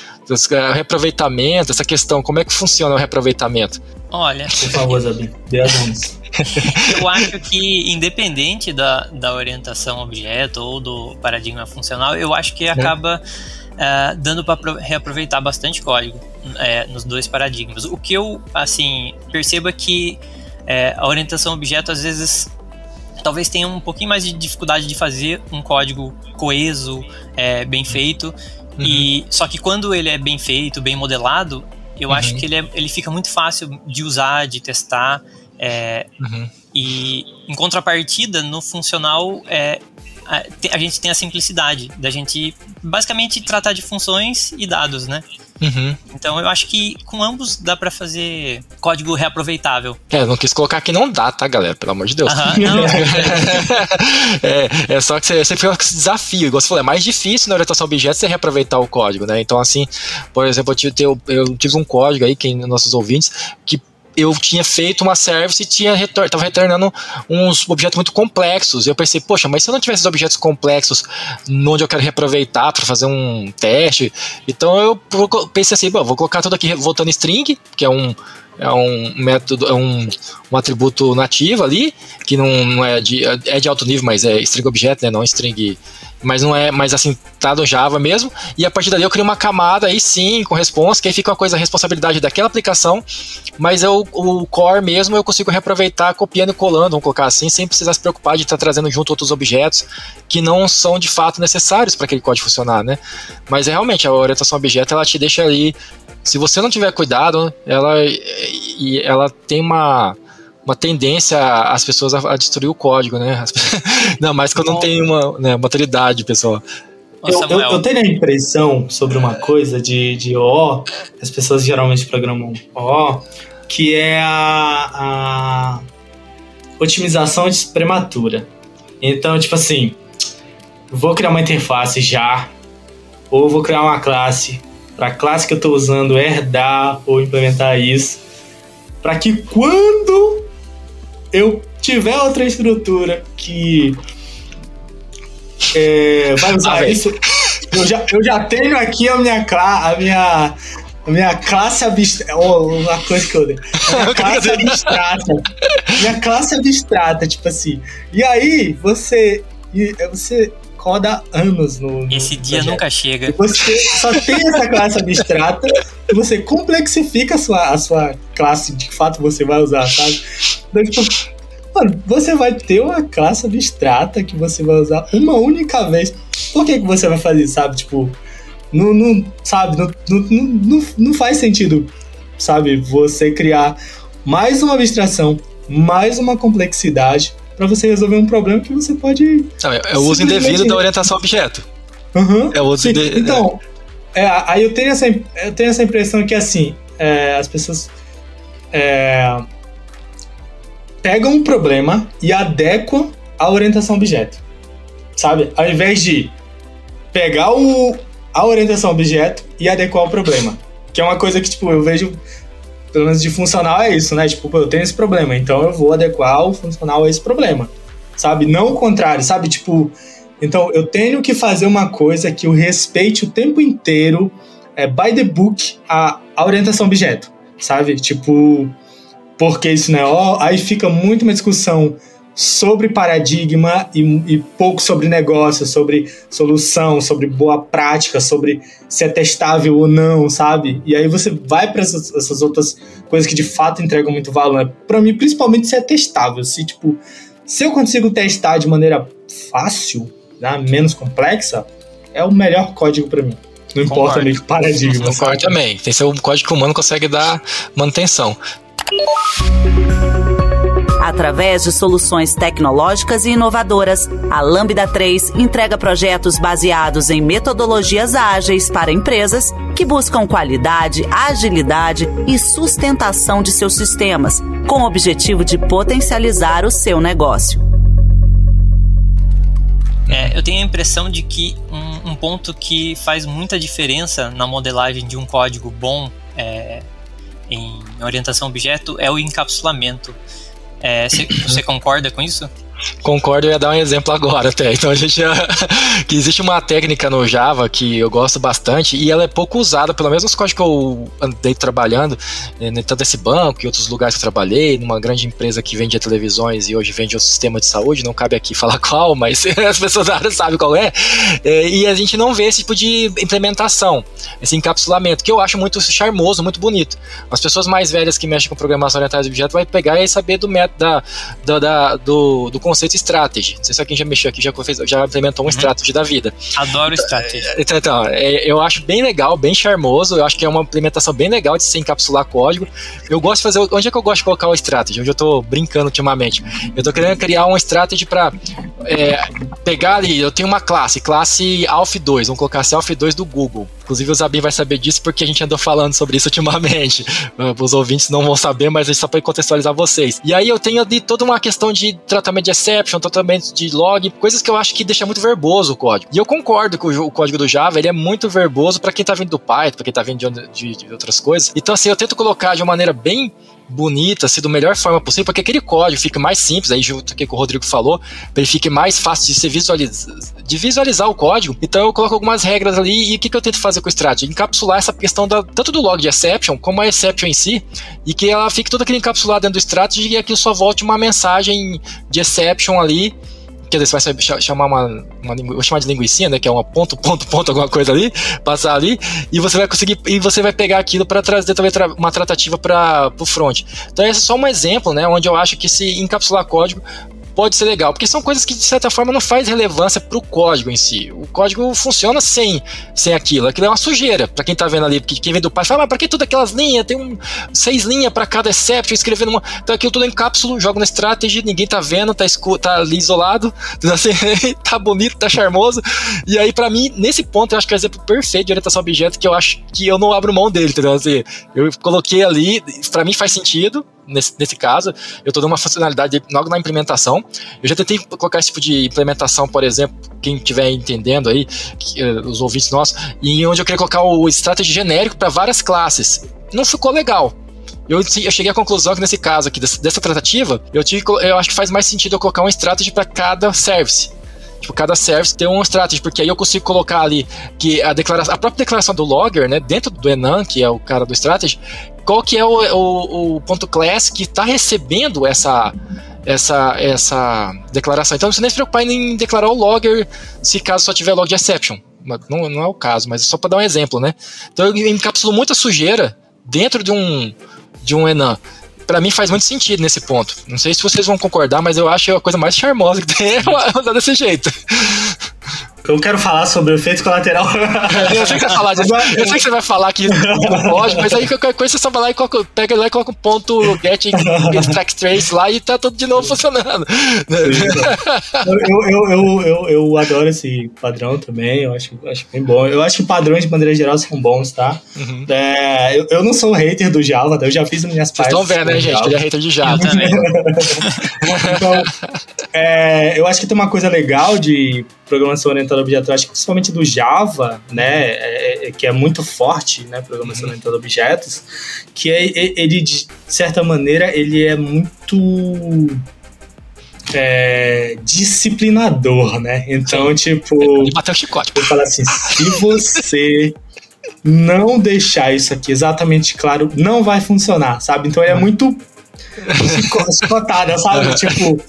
é, reaproveitamento, essa questão, como é que funciona o reaproveitamento? Olha. Por favor, Zabi, dê Eu acho que, independente da, da orientação objeto ou do paradigma funcional, eu acho que é. acaba é. uh, dando para reaproveitar bastante código é, nos dois paradigmas. O que eu, assim, percebo é que é, a orientação objeto às vezes talvez tenha um pouquinho mais de dificuldade de fazer um código coeso, é, bem feito. Uhum. E só que quando ele é bem feito, bem modelado, eu uhum. acho que ele, é, ele fica muito fácil de usar, de testar. É, uhum. E em contrapartida, no funcional, é, a, gente tem a simplicidade da gente basicamente tratar de funções e dados, né? Uhum. Então eu acho que com ambos dá para fazer código reaproveitável. É, eu não quis colocar que não dá, tá, galera? Pelo amor de Deus. Uhum, é, é, só que você, você fica com esse desafio. Igual você falou, é mais difícil na orientação a objetos você reaproveitar o código, né? Então, assim, por exemplo, eu tive, eu, eu tive um código aí, quem nossos ouvintes, que eu tinha feito uma service e tinha retor tava retornando uns objetos muito complexos. Eu pensei, poxa, mas se eu não tivesse esses objetos complexos onde eu quero reaproveitar para fazer um teste, então eu pensei assim, bom, vou colocar tudo aqui voltando string, que é um é um método, é um, um atributo nativo ali, que não, não é, de, é de alto nível, mas é string objeto, né, não string mas não é, mas assim, tá no Java mesmo, e a partir dali eu crio uma camada aí sim, com responsa, que aí fica uma coisa, a responsabilidade daquela aplicação, mas eu, o core mesmo eu consigo reaproveitar copiando e colando, vamos colocar assim, sem precisar se preocupar de estar tá trazendo junto outros objetos que não são de fato necessários para aquele código funcionar, né? Mas é realmente, a orientação objeto, ela te deixa ali, se você não tiver cuidado, ela, ela tem uma uma tendência às pessoas a, a, destruir o código, né? não, mas quando não tem uma né, maturidade, pessoal. Eu, eu, eu, tenho a impressão sobre uma coisa de, de O, as pessoas geralmente programam O, que é a, a otimização prematura. Então, tipo assim, vou criar uma interface já, ou vou criar uma classe para a classe que eu estou usando herdar ou implementar isso, para que quando eu tiver outra estrutura que é, vai usar ah, isso, eu já, eu já tenho aqui a minha, a minha, a minha classe abstrata. Oh, uma coisa que eu dei. Minha classe abstrata. minha classe abstrata, tipo assim. E aí, você. Você roda anos no. no Esse dia projeto. nunca chega. E você só tem essa classe abstrata você complexifica a sua, a sua classe de fato você vai usar, sabe? Então, tipo, Mano, você vai ter uma classe abstrata que você vai usar uma única vez. Por que, que você vai fazer, sabe? Tipo, não, não sabe, não, não, não, não faz sentido, sabe? Você criar mais uma abstração, mais uma complexidade para você resolver um problema que você pode. Não, é, é o uso indevido da orientação objeto. Uhum. É o uso de... Então, é, aí eu tenho, essa, eu tenho essa impressão que assim, é, as pessoas é, pegam um problema e adequam a orientação objeto. Sabe? Ao invés de pegar o, a orientação objeto e adequar o problema. Que é uma coisa que, tipo, eu vejo, pelo menos de funcional é isso, né? Tipo, eu tenho esse problema, então eu vou adequar o funcional a esse problema. Sabe? Não o contrário, sabe? Tipo, então eu tenho que fazer uma coisa que eu respeite o tempo inteiro, é, by the book, a, a orientação objeto, sabe? Tipo, porque isso não é ó, aí fica muito uma discussão sobre paradigma e, e, pouco sobre negócio, sobre solução, sobre boa prática, sobre se é testável ou não, sabe? E aí você vai para essas, essas, outras coisas que de fato entregam muito valor. Para mim, principalmente se é testável, se tipo, se eu consigo testar de maneira fácil, né, menos complexa, é o melhor código para mim. Não importa meio paradigma. Concordo também. Tem que ser um código que o humano consegue dar manutenção. Através de soluções tecnológicas e inovadoras, a Lambda 3 entrega projetos baseados em metodologias ágeis para empresas que buscam qualidade, agilidade e sustentação de seus sistemas, com o objetivo de potencializar o seu negócio. É, eu tenho a impressão de que um, um, ponto que faz muita diferença na modelagem de um código bom é, em orientação objeto é o encapsulamento. É, você concorda com isso? Concordo, eu ia dar um exemplo agora até. Então a gente já, que existe uma técnica no Java que eu gosto bastante e ela é pouco usada, pelo menos nos códigos que eu andei trabalhando, né, tanto esse banco e outros lugares que eu trabalhei, numa grande empresa que vende televisões e hoje vende o sistema de saúde, não cabe aqui falar qual, mas as pessoas da área sabem qual é, é, e a gente não vê esse tipo de implementação, esse encapsulamento, que eu acho muito charmoso, muito bonito. As pessoas mais velhas que mexem com programação orientada a objeto vai pegar e saber do método da, da, da do, do conceito strategy. Não sei se alguém já mexeu aqui, já, fez, já implementou um uhum. strategy da vida. Adoro strategy. Então, então é, eu acho bem legal, bem charmoso. Eu acho que é uma implementação bem legal de se encapsular código. Eu gosto de fazer. Onde é que eu gosto de colocar o strategy? Onde eu tô brincando ultimamente. Eu tô querendo criar um strategy para é, pegar ali. Eu tenho uma classe, classe Alf2. Vamos colocar assim, Alf2 do Google. Inclusive o Zabin vai saber disso porque a gente andou falando sobre isso ultimamente. Os ouvintes não vão saber, mas é só para contextualizar vocês. E aí eu tenho ali toda uma questão de tratamento de exception, tratamento de log, coisas que eu acho que deixa muito verboso o código. E eu concordo que o, código do Java ele é muito verboso para quem tá vindo do Python, para quem tá vindo de, de, de outras coisas. Então assim, eu tento colocar de uma maneira bem bonita, assim, da melhor forma possível, para que aquele código fique mais simples, aí junto com o que o Rodrigo falou, para ele fique mais fácil de ser visualiz de visualizar o código. Então eu coloco algumas regras ali e o que, que eu tento fazer com o Strategy? Encapsular essa questão da, tanto do log de exception, como a exception em si, e que ela fique tudo aquilo encapsulado dentro do Strategy e aquilo só volte uma mensagem de exception ali quer dizer, você vai chamar uma, uma vou chamar de linguiça, né, que é uma ponto, ponto, ponto, alguma coisa ali, passar ali, e você vai conseguir, e você vai pegar aquilo para trazer também uma tratativa para o front. Então esse é só um exemplo, né, onde eu acho que se encapsular código pode ser legal, porque são coisas que de certa forma não faz relevância para o código em si. O código funciona sem, sem aquilo. Aquilo é uma sujeira para quem está vendo ali, porque quem vem do pai fala, mas para que todas aquelas linhas? Tem um, seis linhas para cada exception, escrevendo uma. Então aquilo tudo em cápsula, joga na strategy, ninguém tá vendo, tá, escu... tá ali isolado, assim, tá bonito, tá charmoso. E aí, para mim, nesse ponto, eu acho que é o exemplo perfeito de orientação a objeto que eu acho que eu não abro mão dele, entendeu? Assim, eu coloquei ali, para mim faz sentido, nesse, nesse caso, eu estou dando uma funcionalidade logo na implementação. Eu já tentei colocar esse tipo de implementação, por exemplo, quem estiver entendendo aí, que, uh, os ouvintes nossos, e onde eu queria colocar o strategy genérico para várias classes. Não ficou legal. Eu, eu, cheguei à conclusão que nesse caso aqui, dessa, dessa tratativa, eu, tive, eu acho que faz mais sentido eu colocar um strategy para cada service. Tipo, cada service tem um strategy, porque aí eu consigo colocar ali que a declaração, a própria declaração do logger, né, dentro do Enan, que é o cara do strategy, qual que é o, o, o ponto class que está recebendo essa, essa, essa declaração. Então, não precisa nem se preocupar em declarar o logger se caso só tiver log de exception. Não, não é o caso, mas é só para dar um exemplo, né? Então, eu encapsulo muita sujeira dentro de um, de um Enan. para mim faz muito sentido nesse ponto. Não sei se vocês vão concordar, mas eu acho a coisa mais charmosa que tem é andar desse jeito. Eu quero falar sobre o efeito colateral. eu, sei que você vai falar disso. eu sei que você vai falar que não pode, mas aí qualquer coisa você só vai lá e coloca, pega lá e coloca um ponto get track trace lá e tá tudo de novo funcionando. eu, eu, eu, eu, eu adoro esse padrão também, eu acho, acho bem bom. Eu acho que padrões de maneira geral são bons, tá? Uhum. É, eu, eu não sou um hater do Java, tá? eu já fiz as minhas partes. Vocês estão vendo, né, gente? Ele é hater de Java. também. então, é, eu acho que tem uma coisa legal de programação orientada a objetos, acho que principalmente do Java, né, é, é, que é muito forte, né, programação uhum. orientada a objetos, que é, ele, de certa maneira, ele é muito é, disciplinador, né? Então, Sim. tipo. Ele bateu o chicote. Eu falo assim: se você não deixar isso aqui exatamente claro, não vai funcionar, sabe? Então ele é uhum. muito chicotada, sabe? Tipo,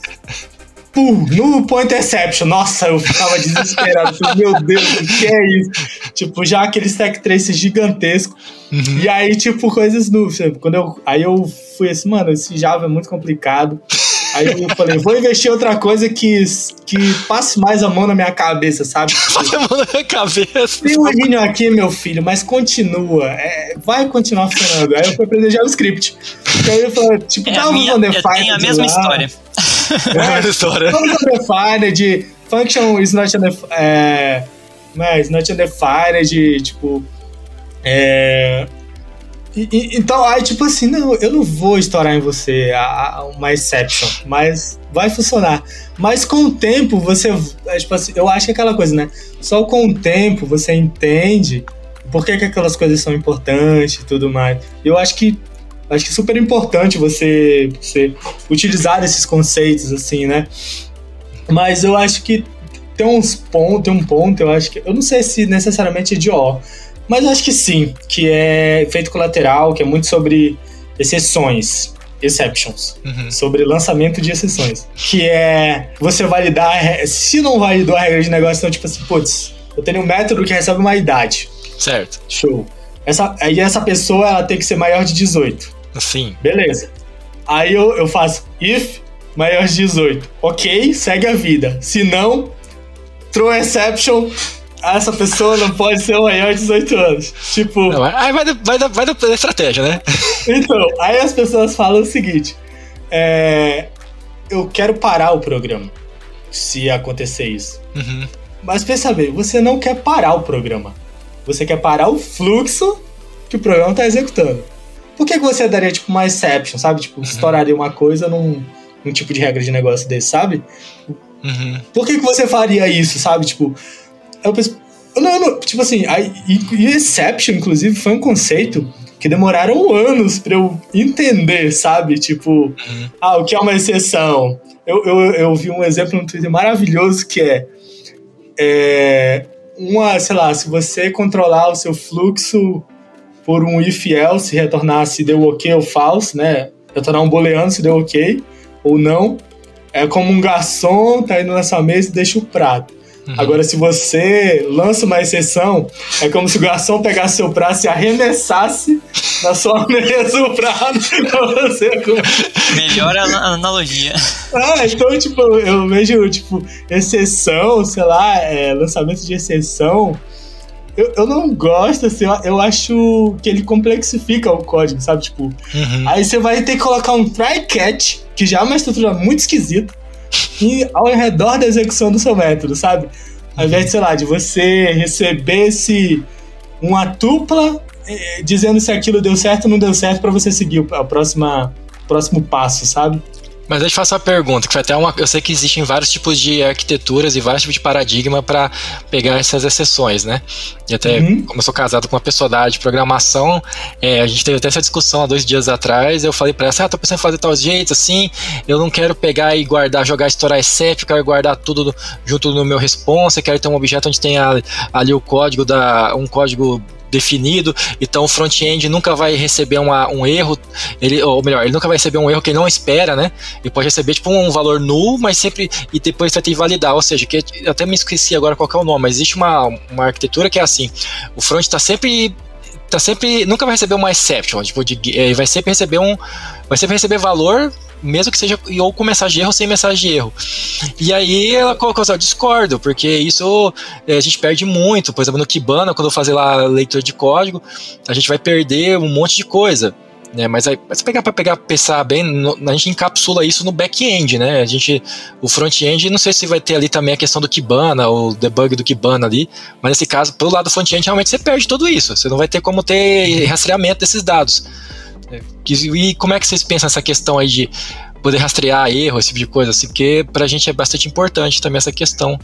no point exception. Nossa, eu ficava desesperado. Meu Deus, o que é isso? Tipo, já aquele stack trace gigantesco. Uhum. E aí, tipo, coisas no. Quando eu, aí eu fui assim, mano, esse Java é muito complicado. Aí eu falei, vou investir em outra coisa que, que passe mais a mão na minha cabeça, sabe? Passe a mão na minha cabeça. Tem um errinho aqui, meu filho, mas continua. É, vai continuar funcionando. Aí eu fui aprender JavaScript. E aí eu falei, tipo, é, dá um Eu tenho a mesma lá. história. É, história. undefined, function is not undefined, é, is not undefined, tipo, é, e, e, então, aí, tipo assim, não, eu não vou estourar em você a, a, uma exception, mas vai funcionar. Mas com o tempo, você. É, tipo assim, eu acho que é aquela coisa, né? Só com o tempo você entende por que, que aquelas coisas são importantes e tudo mais. Eu acho que Acho que é super importante você, você utilizar esses conceitos, assim, né? Mas eu acho que tem uns pontos, tem um ponto, eu acho que. Eu não sei se necessariamente é de O, mas eu acho que sim, que é efeito colateral, que é muito sobre exceções. Exceptions, uhum. sobre lançamento de exceções. Que é você validar. Se não validou a regra de negócio, então, tipo assim, putz, eu tenho um método que recebe uma idade. Certo. Show. Essa, aí essa pessoa ela tem que ser maior de 18. Sim. Beleza. Aí eu, eu faço if maior de 18. Ok, segue a vida. Se não, throw exception. Essa pessoa não pode ser maior de 18 anos. Tipo. Não, aí vai, vai, vai, vai da estratégia, né? Então, aí as pessoas falam o seguinte: é, eu quero parar o programa. Se acontecer isso. Uhum. Mas pensa bem, você não quer parar o programa. Você quer parar o fluxo que o programa está executando. Por que, que você daria, tipo, uma exception, sabe? Tipo, uhum. estouraria uma coisa num, num tipo de regra de negócio desse, sabe? Uhum. Por que, que você faria isso, sabe? Tipo, eu penso. Não, não, tipo assim, a, e, exception, inclusive, foi um conceito que demoraram anos para eu entender, sabe? Tipo, uhum. ah, o que é uma exceção? Eu, eu, eu vi um exemplo no Twitter maravilhoso que é, é uma, sei lá, se você controlar o seu fluxo por um if else, retornar se deu ok ou false, né? Retornar um booleano se deu ok ou não. É como um garçom tá indo nessa mesa e deixa o prato. Uhum. Agora, se você lança uma exceção, é como se o garçom pegasse seu prato e arremessasse na sua mesa o prato pra você comer. Melhor analogia. Ah, então, tipo, eu vejo, tipo, exceção, sei lá, é, lançamento de exceção eu, eu não gosto, assim, eu, eu acho que ele complexifica o código, sabe? Tipo, uhum. aí você vai ter que colocar um try catch, que já é uma estrutura muito esquisita, e ao redor da execução do seu método, sabe? Ao invés de, sei lá, de você receber esse, uma tupla eh, dizendo se aquilo deu certo ou não deu certo para você seguir o, a próxima, próximo passo, sabe? Mas deixa eu fazer uma pergunta, que foi até uma. Eu sei que existem vários tipos de arquiteturas e vários tipos de paradigma para pegar essas exceções, né? E até, uhum. como eu sou casado com uma pessoa da área de programação, é, a gente teve até essa discussão há dois dias atrás. Eu falei para ela, ah, tô pensando em fazer tal jeito, assim, eu não quero pegar e guardar, jogar, estourar eu quero guardar tudo junto no meu response, eu quero ter um objeto onde tem ali o código da. um código definido, então o front-end nunca vai receber uma, um erro, ele, ou melhor, ele nunca vai receber um erro que ele não espera, né? Ele pode receber tipo um valor null, mas sempre e depois vai ter que validar, ou seja, que até me esqueci agora qual é o nome, mas existe uma, uma arquitetura que é assim, o front está sempre tá sempre. Nunca vai receber uma exception. Tipo, de, é, vai sempre receber um. Vai sempre receber valor, mesmo que seja ou com mensagem de erro ou sem mensagem de erro. E aí ela colocou assim, discordo, porque isso é, a gente perde muito. Por exemplo, no Kibana, quando eu fazer lá leitura de código, a gente vai perder um monte de coisa. Né, mas aí, se pegar para pegar pensar bem, no, a gente encapsula isso no back-end, né? A gente, o front-end, não sei se vai ter ali também a questão do Kibana, o debug do Kibana ali, mas nesse caso, pelo lado do front-end, realmente você perde tudo isso. Você não vai ter como ter rastreamento desses dados. E como é que vocês pensam essa questão aí de poder rastrear erro, esse tipo de coisa, assim, porque pra gente é bastante importante também essa questão.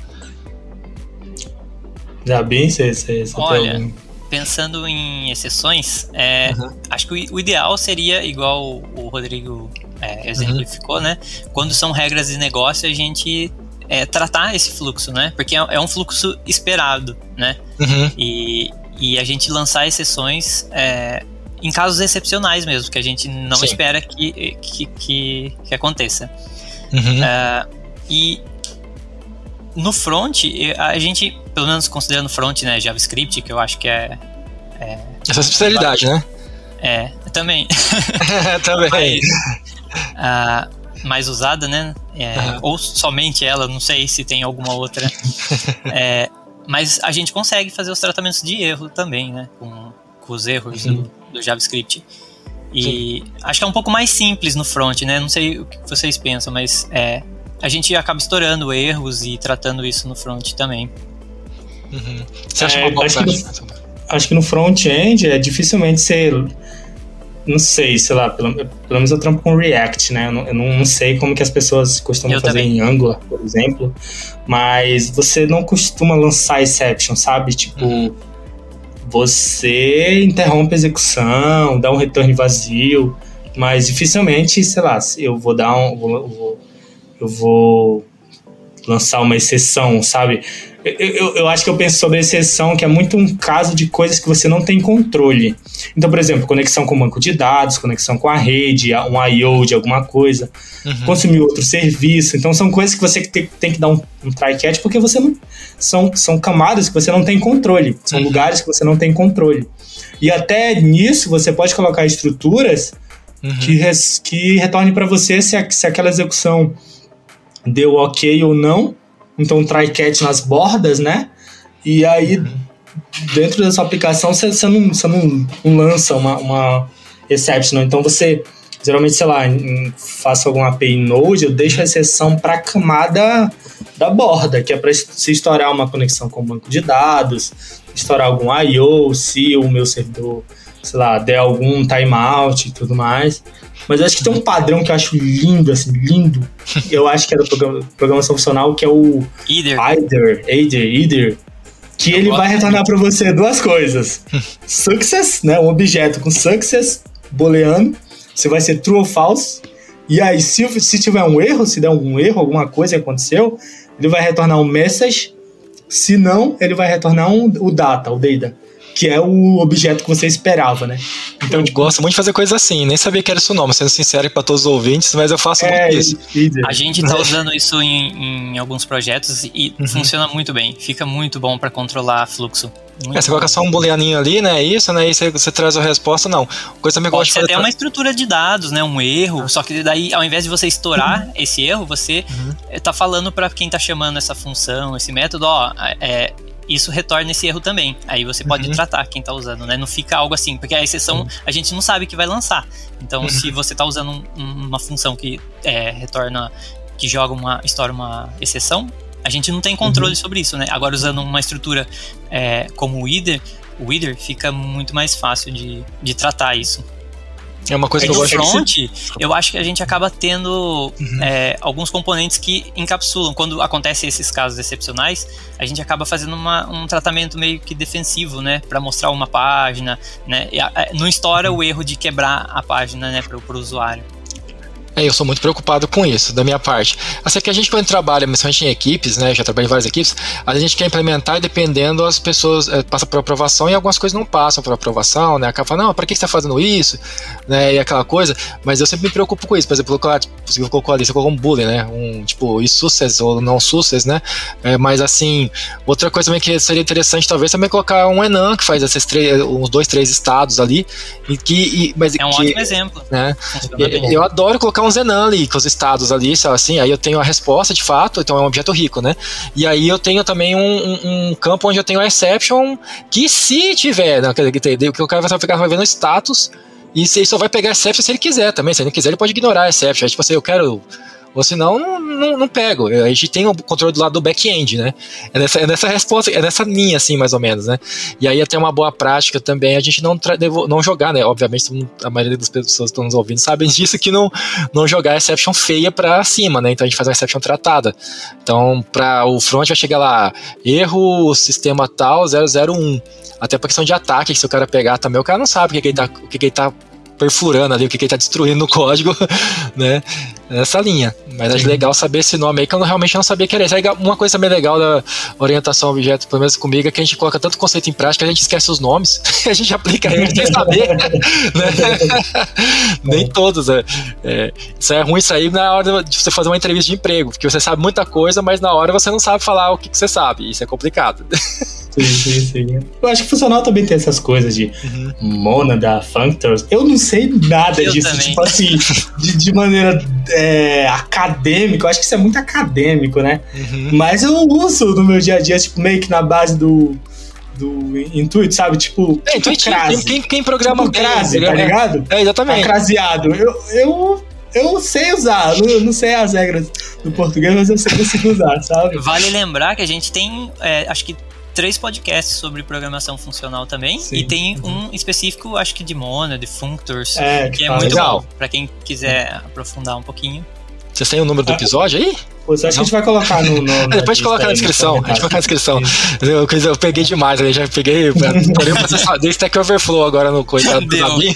Já bem, você, você, você Olha, pensando em exceções, é, uhum. acho que o, ideal seria, igual o Rodrigo é, exemplificou, uhum. né? Quando são regras de negócio, a gente é, tratar esse fluxo, né? Porque é, é um fluxo esperado, né? Uhum. E, e a gente lançar exceções é, em casos excepcionais mesmo, que a gente não Sim. espera que, que, que, que aconteça. Uhum. É, e no front, a gente, pelo menos considerando front, né, JavaScript, que eu acho que é. é Essa especialidade, né? É, também. também. Mas, uh, mais usada, né? É, uhum. Ou somente ela, não sei se tem alguma outra. é, mas a gente consegue fazer os tratamentos de erro também, né? Com, com os erros do, do, JavaScript. E Sim. acho que é um pouco mais simples no front, né? Não sei o que vocês pensam, mas é, a gente acaba estourando erros e tratando isso no front também. Uhum. Você acha é, uma acho, que no, acho que no front-end é dificilmente ser. Não sei, sei lá, pelo, pelo menos eu trampo com React, né? Eu não, eu não sei como que as pessoas costumam eu fazer também. em Angular, por exemplo, mas você não costuma lançar exception, sabe? Tipo, uhum. Você interrompe a execução, dá um return vazio, mas dificilmente, sei lá, eu vou dar um. Vou eu vou lançar uma exceção, sabe? Eu, eu, acho que eu penso sobre exceção, que é muito um caso de coisas que você não tem controle. Então, por exemplo, conexão com o banco de dados, conexão com a rede, um I.O. de alguma coisa, uhum. consumir outro serviço. Então, são coisas que você tem, tem que dar um, um try catch, porque você não. São, são camadas que você não tem controle. São uhum. lugares que você não tem controle. E até nisso, você pode colocar estruturas uhum. que, res, que retornem para você se, a, se aquela execução deu ok ou não. Então, try catch nas bordas, né? E aí, dentro dessa aplicação, você, você, não, você não, não lança uma, uma exception. Então, você, geralmente, sei lá, em, faço alguma API Node, eu deixo a exceção para a camada da borda, que é para se estourar uma conexão com o banco de dados, estourar algum I.O., se o meu servidor, sei lá, der algum timeout e tudo mais. Mas eu acho que tem um padrão que eu acho lindo, assim, lindo. eu acho que é da programação funcional, que é o Either. Either, Either, Either que eu ele vai retornar para você duas coisas. success, né, um objeto com success booleano, se vai ser true ou false. E aí, se, se tiver um erro, se der algum erro, alguma coisa que aconteceu, ele vai retornar um message. Se não, ele vai retornar um, o data, o data que é o objeto que você esperava, né? Então, eu gosto muito de fazer coisas assim, nem sabia que era isso nome, sendo sincero para todos os ouvintes, mas eu faço é, muito isso. A gente está usando isso em, em, alguns projetos e uhum. funciona muito bem, fica muito bom para controlar fluxo. É, você coloca só um booleaninho ali, né? Isso, né? E você, você traz a resposta, não. Coisa também Pode ser até uma estrutura de dados, né? Um erro. Só que daí, ao invés de você estourar uhum. esse erro, você uhum. tá falando para quem tá chamando essa função, esse método, ó, é, isso retorna esse erro também. Aí você pode uhum. tratar quem está usando, né? Não fica algo assim, porque a exceção uhum. a gente não sabe que vai lançar. Então, uhum. se você está usando um, uma função que é, retorna, que joga uma história, uma exceção, a gente não tem controle uhum. sobre isso, né? Agora, usando uma estrutura é, como o Either, o fica muito mais fácil de, de tratar isso. É uma coisa que eu gosto front, eu acho que a gente acaba tendo uhum. é, alguns componentes que encapsulam. Quando acontecem esses casos excepcionais, a gente acaba fazendo uma, um tratamento meio que defensivo, né? Para mostrar uma página, né? E, a, não estoura uhum. o erro de quebrar a página, né? Para o usuário. É, eu sou muito preocupado com isso, da minha parte. Assim que a gente, quando trabalha, principalmente em equipes, né? Já trabalhei em várias equipes, a gente quer implementar e dependendo, as pessoas é, passam por aprovação e algumas coisas não passam por aprovação, né? Acaba falando, não, pra que você está fazendo isso? Né, e aquela coisa, mas eu sempre me preocupo com isso. Por exemplo, colocar, tipo, você colocou ali, você colocou um bullying, né? Um tipo, e success ou não success, né? É, mas assim, outra coisa também que seria interessante, talvez, também colocar um Enan que faz esses três, uns dois, três estados ali. E que, e, mas é um que, ótimo exemplo. Né? Eu adoro colocar Zenan ali, com os estados ali, assim, aí eu tenho a resposta de fato, então é um objeto rico, né? E aí eu tenho também um, um, campo onde eu tenho a exception, que se tiver, né, que o cara vai ficar vendo o status, e ele só vai pegar exception se ele quiser também, se ele não quiser ele pode ignorar a exception, aí, tipo assim, eu quero ou senão não, não, não pego. A gente tem o controle do lado do back-end, né? É nessa, é nessa resposta, é nessa linha, assim, mais ou menos, né? E aí até uma boa prática também a gente não, não jogar, né? Obviamente, a maioria das pessoas que estão nos ouvindo sabem disso, que não, não jogar exception feia para cima, né? Então a gente faz uma exception tratada. Então, para o front vai chegar lá, erro sistema tal 001. Até pra questão de ataque, que se o cara pegar também, o cara não sabe o que, que ele tá, o que, que ele tá perfurando ali, o que, que ele tá destruindo no código, né? Nessa linha. Mas acho legal saber esse nome aí, que eu realmente não sabia que era esse. Uma coisa também legal da orientação a objeto, pelo menos comigo, é que a gente coloca tanto conceito em prática, a gente esquece os nomes, a gente aplica eles sem saber. né? Nem todos. É. É, isso é ruim isso aí na hora de você fazer uma entrevista de emprego, porque você sabe muita coisa, mas na hora você não sabe falar o que, que você sabe. Isso é complicado. Sim, sim, sim. Eu acho que funcional também tem essas coisas de uhum. mônada, functors. Eu não sei nada eu disso, também. tipo assim, de, de maneira é, acadêmica. Eu acho que isso é muito acadêmico, né? Uhum. Mas eu uso no meu dia a dia, tipo, meio que na base do do Intuit, sabe? Tipo, é, tipo crase. Quem, quem programa tipo crase, bem, tá ligado? É, exatamente. Tá craseado. Eu, eu, eu sei usar, não, não sei as regras do português, mas eu sei consigo usar, sabe? Vale lembrar que a gente tem, é, acho que três podcasts sobre programação funcional também. Sim. E tem uhum. um específico, acho que de Mona, de Functors, é, que é muito legal. bom para quem quiser aprofundar um pouquinho. Vocês têm o número do ah, episódio aí? Acho que a gente vai colocar no. no Depois a gente coloca na descrição. A gente coloca na descrição. Eu, eu peguei demais, eu já peguei. Porém, dei Stack Overflow agora no coitado do Davi.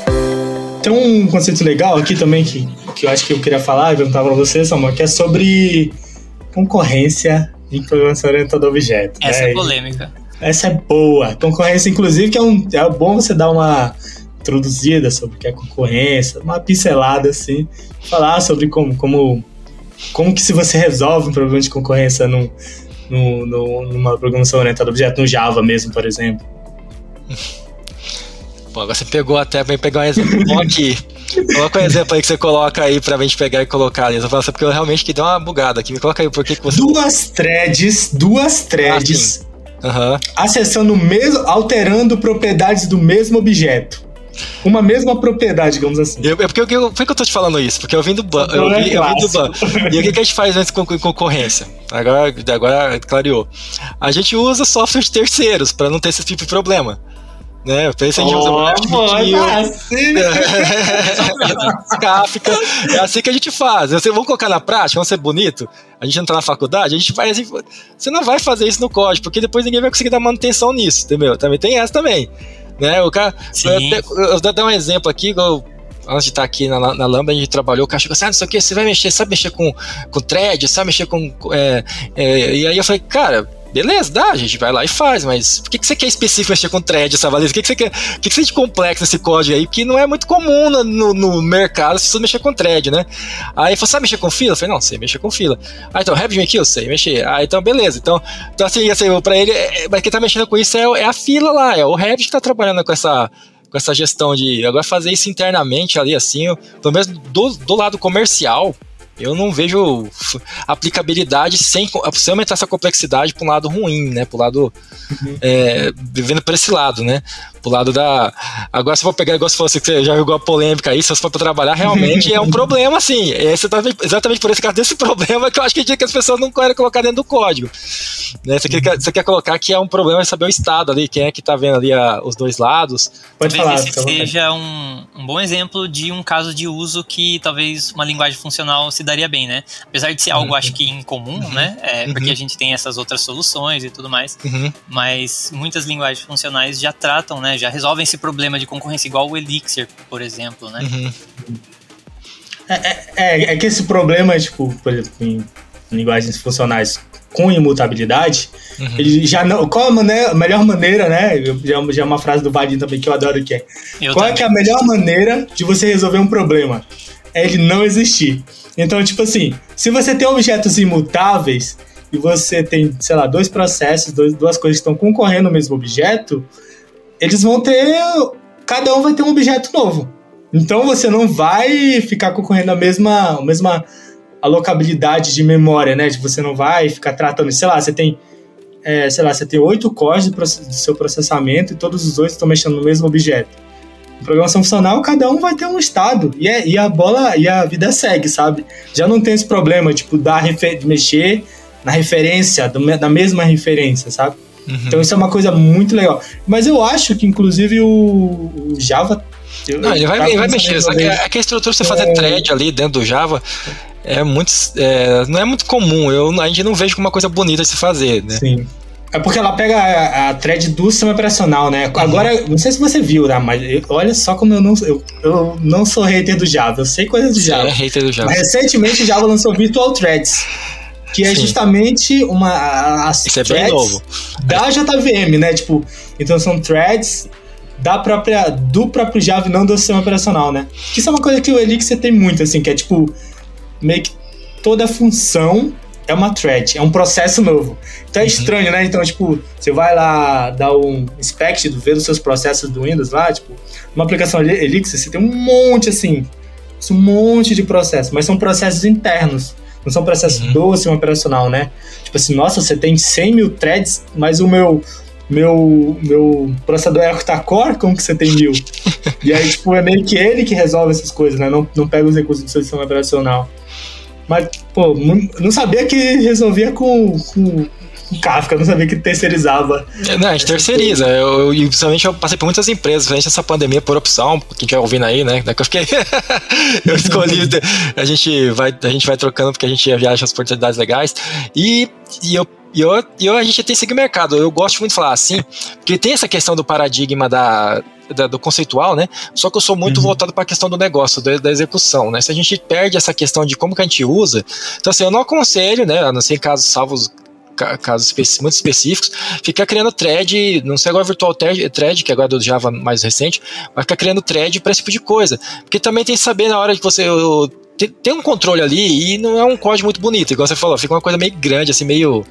Tem um conceito legal aqui também que que eu acho que eu queria falar e perguntar para você, Samuel, que é sobre concorrência em programação orientada a objeto. Essa né? é polêmica. Essa é boa. Concorrência, inclusive, que é, um, é bom você dar uma introduzida sobre o que é concorrência, uma pincelada assim, falar sobre como, como, como que se você resolve um problema de concorrência num, num, numa programação orientada a objeto, no Java mesmo, por exemplo. Pô, agora você pegou até, vem pegar um exemplo aqui. Coloca um exemplo aí que você coloca aí pra gente pegar e colocar ali. Eu falo assim, porque eu realmente que deu uma bugada aqui. Me coloca aí por que você. Duas threads, duas threads. Ah, uhum. Acessando o mesmo. alterando propriedades do mesmo objeto. Uma mesma propriedade, digamos assim. Eu, é porque eu, por que eu tô te falando isso? Porque eu vim do banco. Eu, vi, eu vim do banco. E o que, que a gente faz antes com concorrência? Agora, agora clareou. A gente usa software de terceiros para não ter esse tipo de problema. Né? Pensa em oh, assim. Kafka. É assim que a gente faz. Você, vamos colocar na prática, vamos ser bonito. A gente entrar na faculdade, a gente faz assim. Você não vai fazer isso no código, porque depois ninguém vai conseguir dar manutenção nisso, entendeu? Também tem essa também. Né? O cara. Eu, eu, vou dar um exemplo aqui, eu, antes de estar aqui na, na Lambda, a gente trabalhou, o cara chegou assim, ah, não sei o que, você vai mexer, sabe mexer com, com thread, sabe mexer com. É, é, e aí eu falei, cara Beleza, dá, a gente vai lá e faz, mas por que, que você quer específico mexer com thread, Savalese? O que, que você quer? O que, que você de complexo nesse código aí? Que não é muito comum no, no mercado as pessoas mexer com thread, né? Aí falou, sabe mexer com fila? Eu falei, não, sei mexer com fila. Ah, então, RabbitMQ aqui eu sei mexer. Ah, então, beleza. Então, então assim, assim pra ele, é, mas quem tá mexendo com isso é, é a fila lá, é o Rabbit que tá trabalhando com essa com essa gestão de agora fazer isso internamente ali assim, pelo menos do, do lado comercial, eu não vejo aplicabilidade sem, sem aumentar essa complexidade para um lado ruim, né? Para o lado. Uhum. É, vivendo por esse lado, né? Pro lado da. Agora, se for pegar, igual se fosse que você já jogou a polêmica aí, se você for pra trabalhar, realmente é um problema, assim. Esse, tá exatamente por esse caso desse problema que eu acho que, que as pessoas não querem colocar dentro do código. Né? Você, quer, você quer colocar que é um problema é saber o estado ali, quem é que tá vendo ali a, os dois lados. Pode talvez falar, esse seja um, um bom exemplo de um caso de uso que talvez uma linguagem funcional se daria bem, né? Apesar de ser algo, uhum. acho que incomum, uhum. né? É, porque uhum. a gente tem essas outras soluções e tudo mais. Uhum. Mas muitas linguagens funcionais já tratam, né? Já resolvem esse problema de concorrência, igual o Elixir, por exemplo, né? Uhum. É, é, é, é, que esse problema, tipo, por exemplo, em linguagens funcionais com imutabilidade, uhum. ele já não. Qual a, maneira, a melhor maneira, né? Já, já é uma frase do Vadim também que eu adoro que é. Eu qual também. é que é a melhor maneira de você resolver um problema? É ele não existir. Então, tipo assim, se você tem objetos imutáveis e você tem, sei lá, dois processos, dois, duas coisas que estão concorrendo no mesmo objeto, eles vão ter. Cada um vai ter um objeto novo. Então você não vai ficar concorrendo a mesma, a mesma alocabilidade de memória, né? De você não vai ficar tratando, sei lá, você tem, é, sei lá, você tem oito cores do, seu processamento e todos os oito estão mexendo no mesmo objeto. Em programação funcional, cada um vai ter um estado e, é, e a bola e a vida segue, sabe? Já não tem esse problema, tipo, da de mexer na referência, do, da mesma referência, sabe? Uhum. Então isso é uma coisa muito legal. Mas eu acho que, inclusive, o, o Java. Não, ele vai, ele vai mexer. Só que, é que a estrutura você é... fazer thread ali dentro do Java é muito. É, não é muito comum. Eu, a gente não vejo como uma coisa bonita de se fazer, né? Sim. É porque ela pega a, a thread do sistema operacional, né? Uhum. Agora, não sei se você viu, né? Mas eu, olha só como eu não, eu, eu não sou hater do Java. Eu sei coisas do Java. É hater do Java. Mas recentemente o Java lançou Virtual Threads que é Sim. justamente uma as Isso é bem novo. da JVM, né? Tipo, então são threads da própria do próprio Java e não do sistema operacional, né? Que isso é uma coisa que o Elixir tem muito assim, que é tipo meio que toda função é uma thread, é um processo novo. Então é uhum. estranho, né? Então, tipo, você vai lá dar um inspect, ver os seus processos do Windows lá, tipo, uma aplicação Elixir, você tem um monte assim, um monte de processos, mas são processos internos. Não são processos uhum. do sistema operacional, né? Tipo assim, nossa, você tem 100 mil threads, mas o meu meu, meu processador é octa-core, como que você tem mil? e aí, tipo, é meio que ele que resolve essas coisas, né? Não, não pega os recursos do seu sistema operacional. Mas, pô, não sabia que resolvia com, com Kafka, não sabia que terceirizava. É, não, a gente terceiriza. Eu, eu, principalmente eu passei por muitas empresas, durante essa pandemia por opção, quem estiver ouvindo aí, né? eu fiquei. eu escolhi. a, gente vai, a gente vai trocando porque a gente viaja as oportunidades legais. E, e eu e eu, eu, a gente tem seguido mercado. Eu gosto muito de falar assim, porque tem essa questão do paradigma da, da do conceitual, né? Só que eu sou muito uhum. voltado para a questão do negócio, da, da, execução, né? Se a gente perde essa questão de como que a gente usa, então assim, eu não aconselho, né? A não ser em casos salvos casos muito específicos, ficar criando thread, não sei agora virtual thread, que agora é do Java mais recente, vai ficar criando thread para esse tipo de coisa. Porque também tem que saber na hora que você tem um controle ali e não é um código muito bonito, igual você falou, fica uma coisa meio grande, assim, meio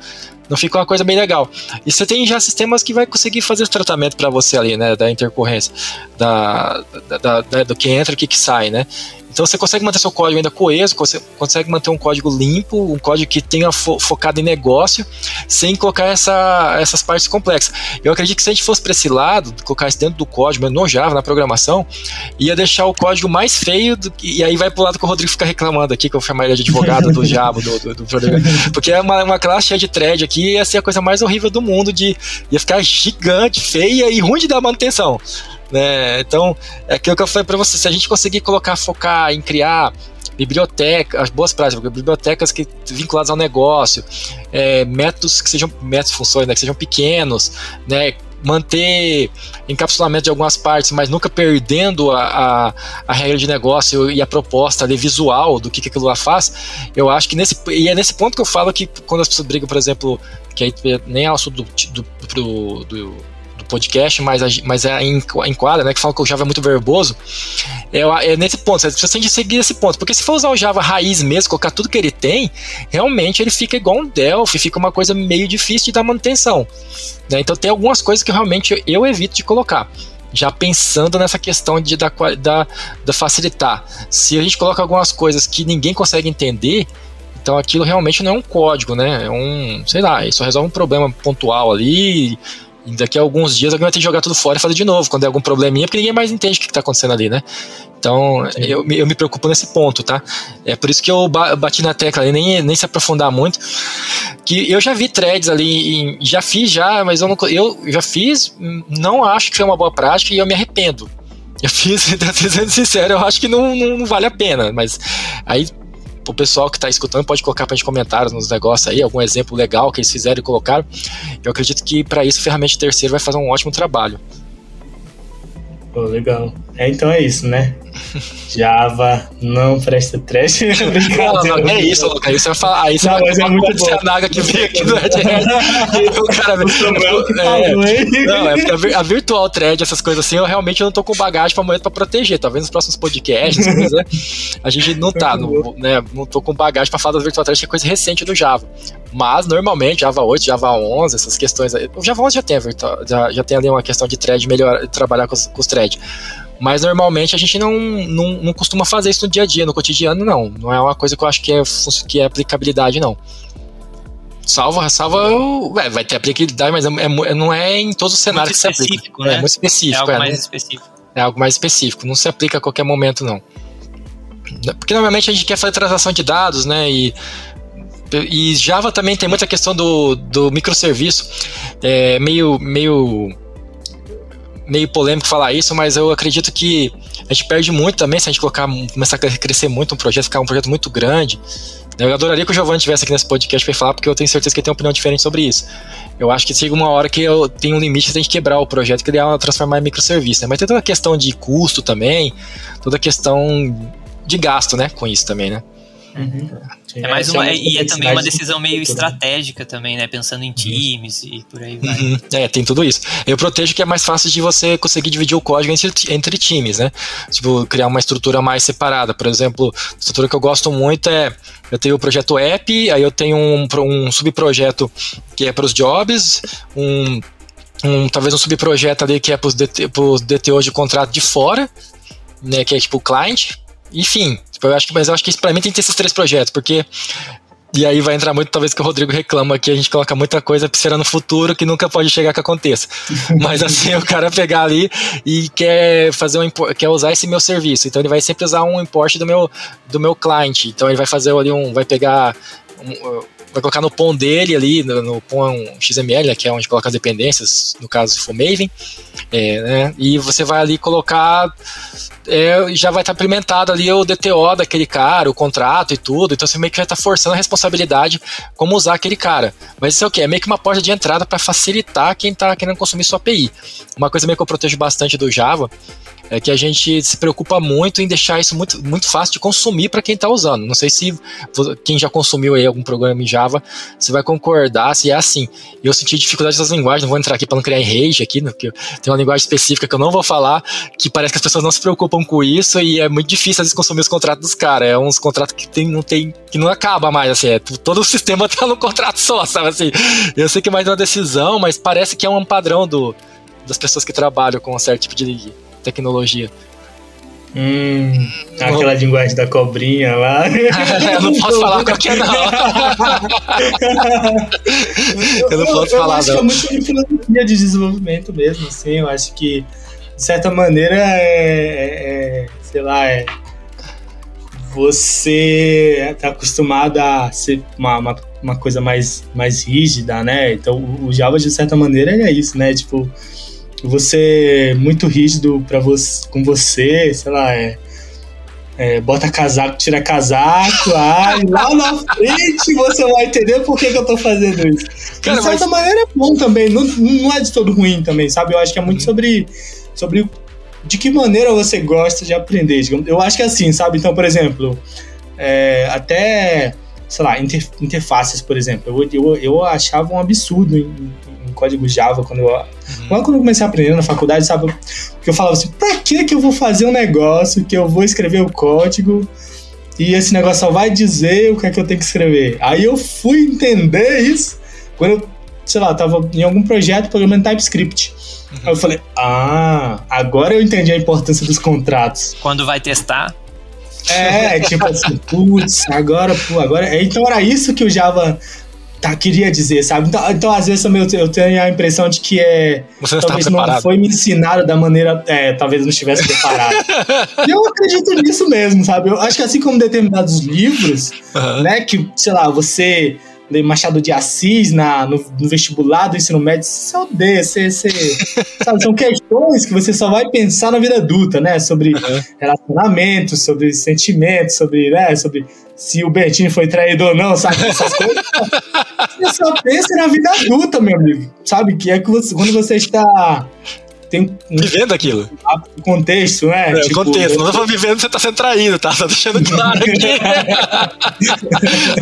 não fica uma coisa bem legal. E você tem já sistemas que vai conseguir fazer esse tratamento para você ali, né, da intercorrência, da, da, da, do que entra e o que sai, né. Então você consegue manter seu código ainda coeso, você consegue manter um código limpo, um código que tenha fo focado em negócio, sem colocar essa, essas partes complexas. Eu acredito que se a gente fosse para esse lado, colocar isso dentro do código, no Java, na programação, ia deixar o código mais feio, do, e aí vai pro lado que o Rodrigo fica reclamando aqui, que eu chamaria de advogado do Java, do, do, do porque é uma, uma classe cheia de thread aqui, ia ser a coisa mais horrível do mundo, de, ia ficar gigante, feia e ruim de dar manutenção. Né? Então, é aquilo que eu falei para você, se a gente conseguir colocar, focar em criar biblioteca, as boas práticas, bibliotecas que vinculadas ao negócio, é, métodos que sejam métodos funções, né, que sejam pequenos, né, manter encapsulamento de algumas partes, mas nunca perdendo a, a, a, regra de negócio e a proposta ali visual do que, que aquilo lá faz, eu acho que nesse e é nesse ponto que eu falo que quando as pessoas brigam, por exemplo, que aí nem é assunto do, do, do, do podcast, mas, mas é em, em quadra, né? Que fala que o Java é muito verboso. É, é nesse ponto, você que seguir esse ponto. Porque se for usar o Java raiz mesmo, colocar tudo que ele tem, realmente ele fica igual um Delphi, fica uma coisa meio difícil de dar manutenção. Né? Então tem algumas coisas que realmente eu evito de colocar já pensando nessa questão de da, da, da, facilitar. Se a gente coloca algumas coisas que ninguém consegue entender, então aquilo realmente não é um código, né? É um, sei lá, isso resolve um problema pontual ali E daqui a alguns dias alguém vai ter que jogar tudo fora e fazer de novo, quando é algum probleminha, porque ninguém mais entende o que está acontecendo ali, né? Então, eu, eu me preocupo nesse ponto, tá? É por isso que eu bati na tecla ali, nem, nem se aprofundar muito. Que eu já vi threads ali, já fiz já, mas eu, não, eu já fiz, não acho que é uma boa prática e eu me arrependo. Eu fiz, sendo sincero, eu acho que não, não, não vale a pena, mas aí o pessoal que está escutando pode colocar para gente comentários nos negócios aí, algum exemplo legal que eles fizeram e colocaram. Eu acredito que para isso ferramenta terceiro vai fazer um ótimo trabalho. Pô, legal. É, então é isso, né? Java não presta trash. não, não, é isso, Luca. Aí você vai falar. Aí você não, vai mas é muito naga que veio aqui no Red o cara. é, não, é porque a, virtual thread, essas coisas assim, eu realmente não tô com bagagem pra momento pra proteger. Talvez nos próximos podcasts, né, a gente não tá, não, né, não tô com bagagem pra falar da virtual thread, que é coisa recente do Java. Mas, normalmente, Java 8, Java 11, essas questões. O Java 11 já tem, já, já tem ali uma questão de thread melhor, trabalhar com os, com os threads. Mas normalmente a gente não, não, não costuma fazer isso no dia a dia, no cotidiano, não. Não é uma coisa que eu acho que é, que é aplicabilidade, não. Salva, salva, é, vai ter aplicabilidade, mas é, é, não é em todos os cenários muito que se aplica. Né? É muito específico. É algo é, mais não, específico. É algo mais específico, não se aplica a qualquer momento, não. Porque normalmente a gente quer fazer transação de dados, né? E e Java também tem muita questão do, do microserviço, é meio, meio meio polêmico falar isso, mas eu acredito que a gente perde muito também se a gente colocar, começar a crescer muito um projeto, ficar um projeto muito grande. Eu adoraria que o Giovanni estivesse aqui nesse podcast para falar, porque eu tenho certeza que ele tem uma opinião diferente sobre isso. Eu acho que chega uma hora que eu tenho um limite de quebrar o projeto, criar, transformar em microserviço, né? Mas tem toda a questão de custo também, toda a questão de gasto, né, com isso também, né? Uhum. É mais uma, é e é também uma decisão meio estratégica também, né? Pensando em uhum. times e por aí vai. Uhum. É, tem tudo isso. Eu protejo que é mais fácil de você conseguir dividir o código entre, entre times, né? Tipo, criar uma estrutura mais separada. Por exemplo, a estrutura que eu gosto muito é eu tenho o projeto app, aí eu tenho um, um subprojeto que é para os jobs, um, um, talvez um subprojeto ali que é para os DT, DTO de contrato de fora, né? Que é tipo o client. Enfim, Tipo, eu acho que, mas eu acho que para mim tem que ter esses três projetos, porque e aí vai entrar muito, talvez, que o Rodrigo reclama que a gente coloca muita coisa esperando no futuro que nunca pode chegar que aconteça. Mas assim, o cara pegar ali e quer fazer um quer usar esse meu serviço. Então ele vai sempre usar um import do meu, do meu cliente. Então ele vai fazer ali um. Vai pegar. Um, vai colocar no POM dele ali, no, no POM XML, né, que é onde coloca as dependências, no caso se for Maven, é, né, e você vai ali colocar, é, já vai estar tá implementado ali o DTO daquele cara, o contrato e tudo, então você meio que vai estar tá forçando a responsabilidade como usar aquele cara. Mas isso é o que? É meio que uma porta de entrada para facilitar quem está querendo consumir sua API. Uma coisa meio que eu protejo bastante do Java é que a gente se preocupa muito em deixar isso muito, muito fácil de consumir para quem está usando. Não sei se quem já consumiu aí algum programa em Java, você vai concordar se é assim. Eu senti dificuldade das linguagens, não vou entrar aqui para não criar rage aqui, né, porque tem uma linguagem específica que eu não vou falar, que parece que as pessoas não se preocupam com isso e é muito difícil às vezes consumir os contratos dos caras. É uns contratos que tem, não tem, que não acaba mais, assim, é, todo o sistema tá no contrato só, sabe assim. Eu sei que é mais uma decisão, mas parece que é um padrão do, das pessoas que trabalham com um certo tipo de tecnologia. Hum, aquela linguagem da cobrinha lá. eu não posso falar qualquer não. eu não posso eu, falar, eu acho não. Que é muito de filosofia de desenvolvimento mesmo, assim. Eu acho que, de certa maneira, é, é, é sei lá, é. Você tá acostumado a ser uma, uma, uma, coisa mais, mais rígida, né? Então, o Java, de certa maneira, é isso, né? Tipo, você muito rígido para você, com você, sei lá, é, é, bota casaco, tira casaco, ai, lá na frente você vai entender por que, que eu tô fazendo isso. Cara, de certa mas... maneira é bom também, não, não é de todo ruim também, sabe? Eu acho que é muito sobre, sobre de que maneira você gosta de aprender. Eu acho que é assim, sabe? Então, por exemplo, é, até, sei lá, interfaces, por exemplo, eu, eu, eu achava um absurdo em, em código Java quando eu, uhum. quando eu comecei a aprender na faculdade, sabe? Porque eu falava assim, pra que que eu vou fazer um negócio que eu vou escrever o código e esse negócio só vai dizer o que é que eu tenho que escrever? Aí eu fui entender isso quando eu, sei lá, tava em algum projeto programando TypeScript. Uhum. Aí eu falei, ah, agora eu entendi a importância dos contratos. Quando vai testar? É, tipo assim, putz, agora, pô, agora. Então era isso que o Java tá, queria dizer, sabe? Então, então às vezes também eu, tenho a impressão de que é. Você não talvez não foi me ensinado da maneira. É, talvez não estivesse preparado. e eu acredito nisso mesmo, sabe? Eu acho que assim como determinados livros, uhum. né, que, sei lá, você Machado de Assis na, no, no vestibular do ensino médio, você odeia, você, você sabe, são questões que você só vai pensar na vida adulta, né? Sobre uhum. relacionamentos, sobre sentimentos, sobre, né, sobre se o Bertinho foi traído ou não, sabe? Essas coisas. você só pensa na vida adulta, meu amigo. Sabe? Que é que você, quando você está tem um, vivendo aquilo. Um contexto, né? É, tipo, contexto. Não tô vivendo, você tá sendo traído, tá? Tá deixando claro aqui.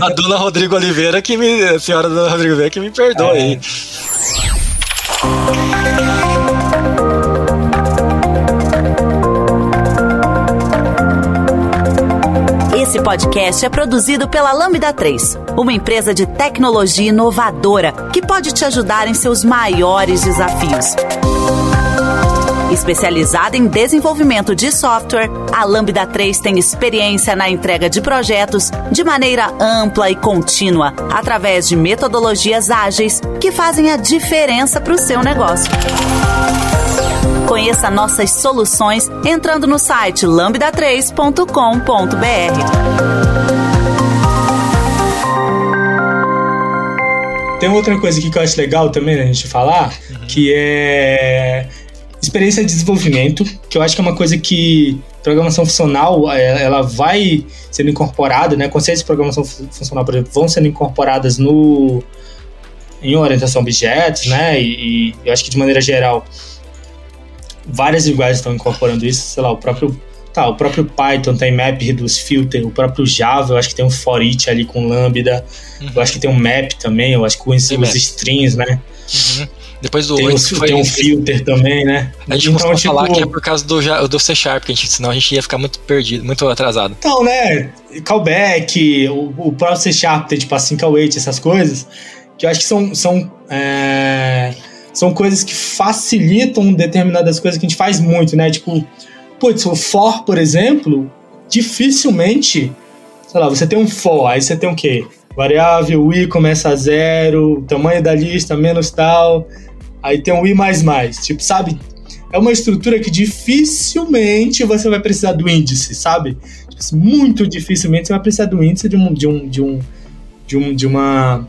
a dona Rodrigo Oliveira que me. A senhora dona Rodrigo Oliveira que me perdoe é. aí. Esse podcast é produzido pela Lambda 3, uma empresa de tecnologia inovadora que pode te ajudar em seus maiores desafios. Especializada em desenvolvimento de software, a Lambda 3 tem experiência na entrega de projetos de maneira ampla e contínua, através de metodologias ágeis que fazem a diferença para o seu negócio. Conheça nossas soluções entrando no site lambda3.com.br. Tem outra coisa aqui que eu acho legal também a gente falar, que é experiência de desenvolvimento, que eu acho que é uma coisa que programação funcional é, ela vai sendo incorporada, né? Conceitos de programação funcional, por exemplo, vão sendo incorporadas no em orientação a objetos, né? E, e, eu acho que de maneira geral várias linguagens estão incorporando isso, sei lá, o próprio tá, o próprio Python tem map, reduce, filter, o próprio Java, eu acho que tem um for each ali com lambda, uhum. eu acho que tem um map também, eu acho que os, os strings, né? Uhum. Depois do tem, 8 um, foi... tem um filter também, né? A gente então, tipo... falar que é por causa do, do C Sharp, que a gente, senão a gente ia ficar muito perdido, muito atrasado. Então, né? Callback, o, o próprio C Sharp tem tipo assim, await, essas coisas, que eu acho que são, são, é, são coisas que facilitam determinadas coisas que a gente faz muito, né? Tipo, putz, o for, por exemplo, dificilmente, sei lá, você tem um for, aí você tem o quê? Variável i começa a zero, tamanho da lista menos tal, Aí tem um I++, tipo, sabe? É uma estrutura que dificilmente você vai precisar do índice, sabe? Tipo, assim, muito dificilmente você vai precisar do índice de um, de um, de um, de um, de uma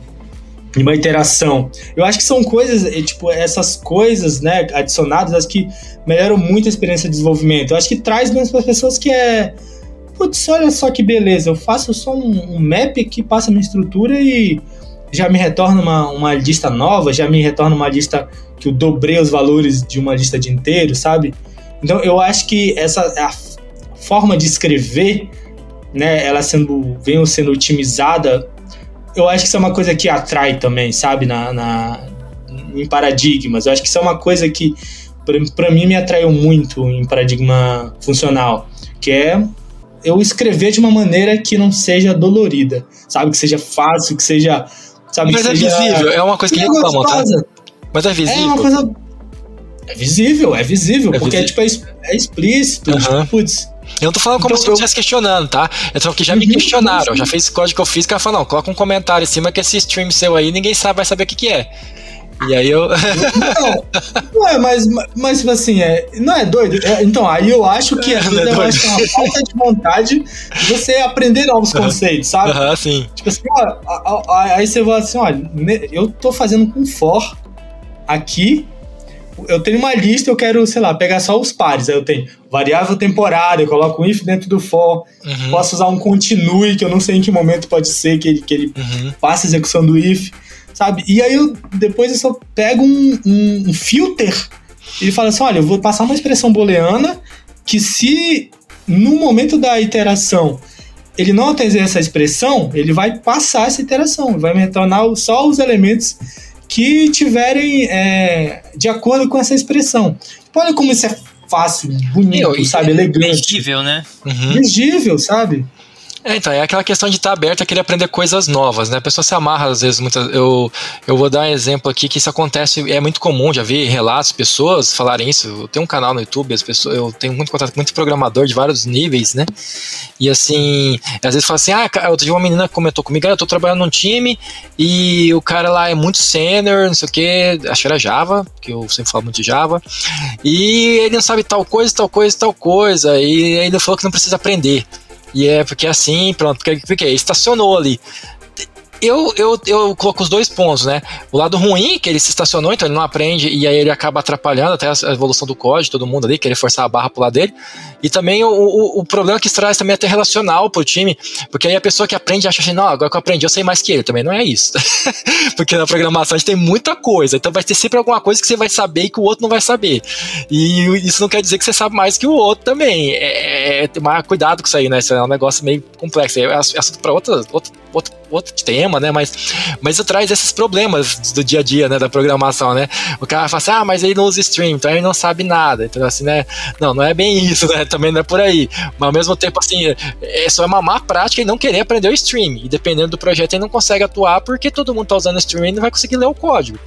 de uma iteração. Eu acho que são coisas, é, tipo, essas coisas, né, adicionadas, acho que melhoram muito a experiência de desenvolvimento. Eu acho que traz mesmo para as pessoas que é, putz, olha só que beleza, eu faço só um, um map que passa minha estrutura e já me retorna uma, uma lista nova, já me retorna uma lista que eu dobrei os valores de uma lista de inteiro, sabe? Então eu acho que essa a forma de escrever, né, ela sendo vem sendo otimizada, eu acho que isso é uma coisa que atrai também, sabe, na, na em paradigmas. Eu acho que isso é uma coisa que para mim me atraiu muito em paradigma funcional, que é eu escrever de uma maneira que não seja dolorida, sabe, que seja fácil, que seja Sabe, Mas é visível, é uma coisa que reclamam, tá? Mas é visível. É uma coisa. É visível, é visível, é porque é, tipo, é explícito. Uhum. Tipo, putz. Eu não tô falando como então, se eu estivesse questionando, tá? Eu tô falando que já me uhum. questionaram, já fez código físico, ela falou, não, coloca um comentário em cima que esse stream seu aí ninguém sabe, vai saber o que que é. E aí eu. Não, não é, mas, mas tipo assim, é, não é doido? É, então, aí eu acho que é, é é uma falta de vontade de você aprender novos conceitos, sabe? Aham, sim. Tipo assim, ó, aí você vai assim, olha, eu tô fazendo com for aqui. Eu tenho uma lista, eu quero, sei lá, pegar só os pares. Aí eu tenho variável temporária, eu coloco um if dentro do for. Uhum. Posso usar um continue, que eu não sei em que momento pode ser que ele, que ele uhum. faça a execução do if sabe? E aí eu, depois eu só pego um, um, um filter e fala assim: olha, eu vou passar uma expressão booleana que se no momento da iteração ele não atender essa expressão, ele vai passar essa iteração, vai me retornar só os elementos que tiverem é, de acordo com essa expressão. Olha como isso é fácil, bonito, sabe, elegante. Legível, né? Uhum. Legível, sabe? É, então, é aquela questão de estar aberto a querer aprender coisas novas, né? A pessoa se amarra, às vezes, muitas. Eu, eu vou dar um exemplo aqui que isso acontece, é muito comum, já vi relatos, pessoas falarem isso. Eu tenho um canal no YouTube, as pessoas, eu tenho muito contato com muito programador de vários níveis, né? E assim, às vezes fala assim: ah, outro dia uma menina comentou comigo, ah, eu tô trabalhando num time e o cara lá é muito senior, não sei o que, acho que era Java, que eu sempre falo muito de Java, e ele não sabe tal coisa, tal coisa, tal coisa, e ele falou que não precisa aprender. E é porque é assim, pronto, porque, porque estacionou ali eu, eu, eu coloco os dois pontos, né? O lado ruim, que ele se estacionou, então ele não aprende e aí ele acaba atrapalhando até a evolução do código, todo mundo ali, querer forçar a barra pro lado dele. E também o, o, o problema que isso traz também é até relacional pro time, porque aí a pessoa que aprende acha assim, não, agora que eu aprendi eu sei mais que ele. Também não é isso. porque na programação a gente tem muita coisa, então vai ter sempre alguma coisa que você vai saber e que o outro não vai saber. E isso não quer dizer que você sabe mais que o outro também. É, é tomar cuidado com isso aí, né? Isso é um negócio meio complexo. É assunto para outra, outra, outro, outro tema, né? Mas, mas isso traz esses problemas do dia a dia, né? Da programação, né? O cara fala assim, ah, mas ele não usa stream, então ele não sabe nada. Então, assim, né? Não, não é bem isso, né? Também não é por aí. Mas ao mesmo tempo, assim, é só uma má prática e não querer aprender o stream. E dependendo do projeto, ele não consegue atuar porque todo mundo tá usando stream e não vai conseguir ler o código.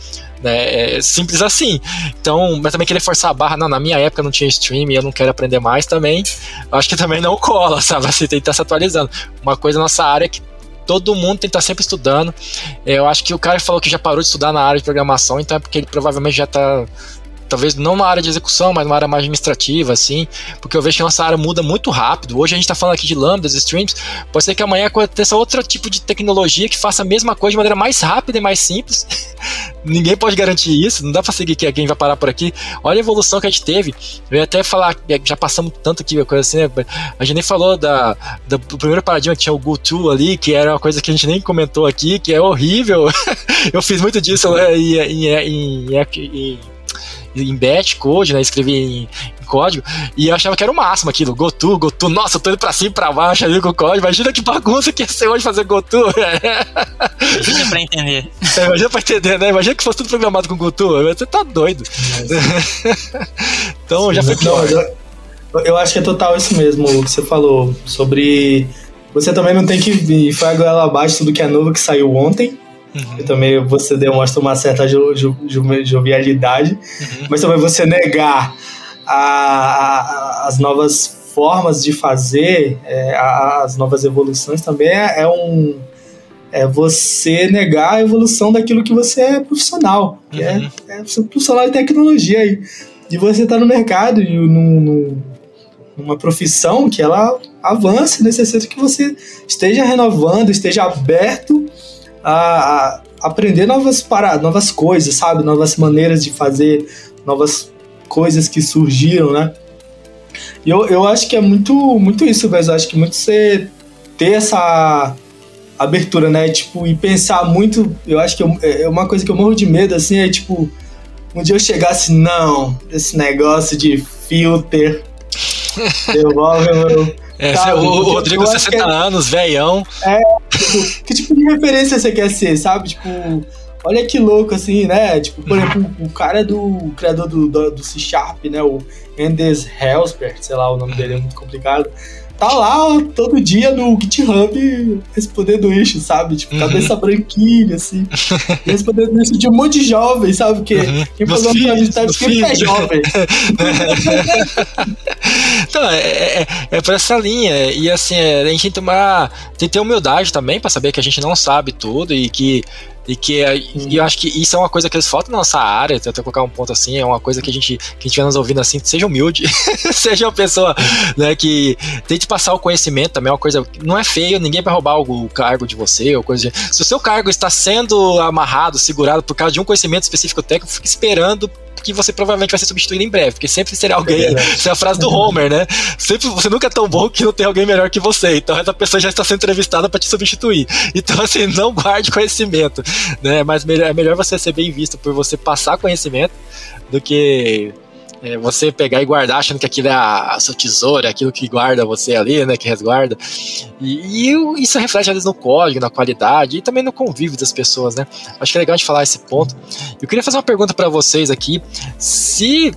Né? É simples assim. Então, mas também querer forçar a barra, não, na minha época não tinha stream e eu não quero aprender mais também, acho que também não cola, sabe? Você tem que estar tá se atualizando. Uma coisa na nossa área é que todo mundo tem que estar sempre estudando. Eu acho que o cara falou que já parou de estudar na área de programação, então é porque ele provavelmente já está talvez não na área de execução, mas numa área mais administrativa, assim, porque eu vejo que nossa área muda muito rápido. Hoje a gente está falando aqui de lambdas, streams, pode ser que amanhã aconteça outro tipo de tecnologia que faça a mesma coisa de maneira mais rápida e mais simples. Ninguém pode garantir isso, não dá para seguir que alguém vai parar por aqui. Olha a evolução que a gente teve. Eu ia até falar, já passamos tanto aqui, coisa assim, né? A gente nem falou da, da, do primeiro paradigma que tinha o GoTo ali, que era uma coisa que a gente nem comentou aqui, que é horrível. eu fiz muito disso né, em, em, em, em em Batch Code, né? Escrevi em, em, código. E eu achava que era o máximo aquilo. GoTo, GoTo. Nossa, eu tô indo pra cima e pra baixo ali com o código. Imagina que bagunça que ia ser hoje fazer GoTo. Imagina pra entender. É, imagina pra entender, né? Imagina que fosse tudo programado com GoTo. Você tá doido. então Sim, já foi pior. Não, eu, eu acho que é total isso mesmo o que você falou. Sobre. Você também não tem que ir foi a goela abaixo tudo que é novo que saiu ontem. Uhum. E também você demonstra uma certa jo, jo, jo, jovialidade, uhum. mas também você negar a, a, as novas formas de fazer, é, a, as novas evoluções também é, é, um é você negar a evolução daquilo que você é profissional, é, uhum. é, é profissional de tecnologia aí. E você está no mercado e no, no, numa profissão que ela avance, necessita que você esteja renovando, esteja aberto a, a aprender novas paradas, novas coisas, sabe? Novas maneiras de fazer, novas coisas que surgiram, né? E eu, eu acho que é muito, muito isso, mas eu acho que muito você ter essa abertura, né? Tipo, e pensar muito. Eu acho que eu, é uma coisa que eu morro de medo, assim, é tipo, um dia eu chegasse, não, esse negócio de filter devolve meu, é, o, o Rodrigo, 60 é, anos, velhão. É, tipo, que tipo de referência você quer ser, sabe? Tipo, olha que louco, assim, né? Tipo, por exemplo, o cara do o criador do, do, do C Sharp, né? O Anders Helsberg, sei lá, o nome dele é muito complicado tá lá todo dia no GitHub respondendo isso, sabe? Tipo, cabeça uhum. branquinha, assim. respondendo isso de um monte de jovem, sabe? Porque uhum. quem falou que a gente tá sempre é jovem. então, é, é, é por essa linha. E assim, é, a gente tem. Tem que ter humildade também para saber que a gente não sabe tudo e que e que e eu acho que isso é uma coisa que eles faltam na nossa área, até colocar um ponto assim, é uma coisa que a gente que estiver nos ouvindo assim, seja humilde, seja uma pessoa né, que tente passar o conhecimento também, é uma coisa não é feio, ninguém vai roubar o, cargo de você ou coisa de, Se o seu cargo está sendo amarrado, segurado por causa de um conhecimento específico técnico, fique esperando que você provavelmente vai ser substituído em breve, porque sempre será alguém. É essa é a frase do Homer, né? Sempre, você nunca é tão bom que não tem alguém melhor que você. Então essa pessoa já está sendo entrevistada para te substituir. Então, assim, não guarde conhecimento, né? Mas é melhor você ser bem visto por você passar conhecimento do que é, você pegar e guardar achando que aquilo é a, a sua tesoura, aquilo que guarda você ali, né, que resguarda. E, e, isso reflete às vezes no código, na qualidade e também no convívio das pessoas, né? Acho que é legal a gente falar esse ponto. Eu queria fazer uma pergunta para vocês aqui, se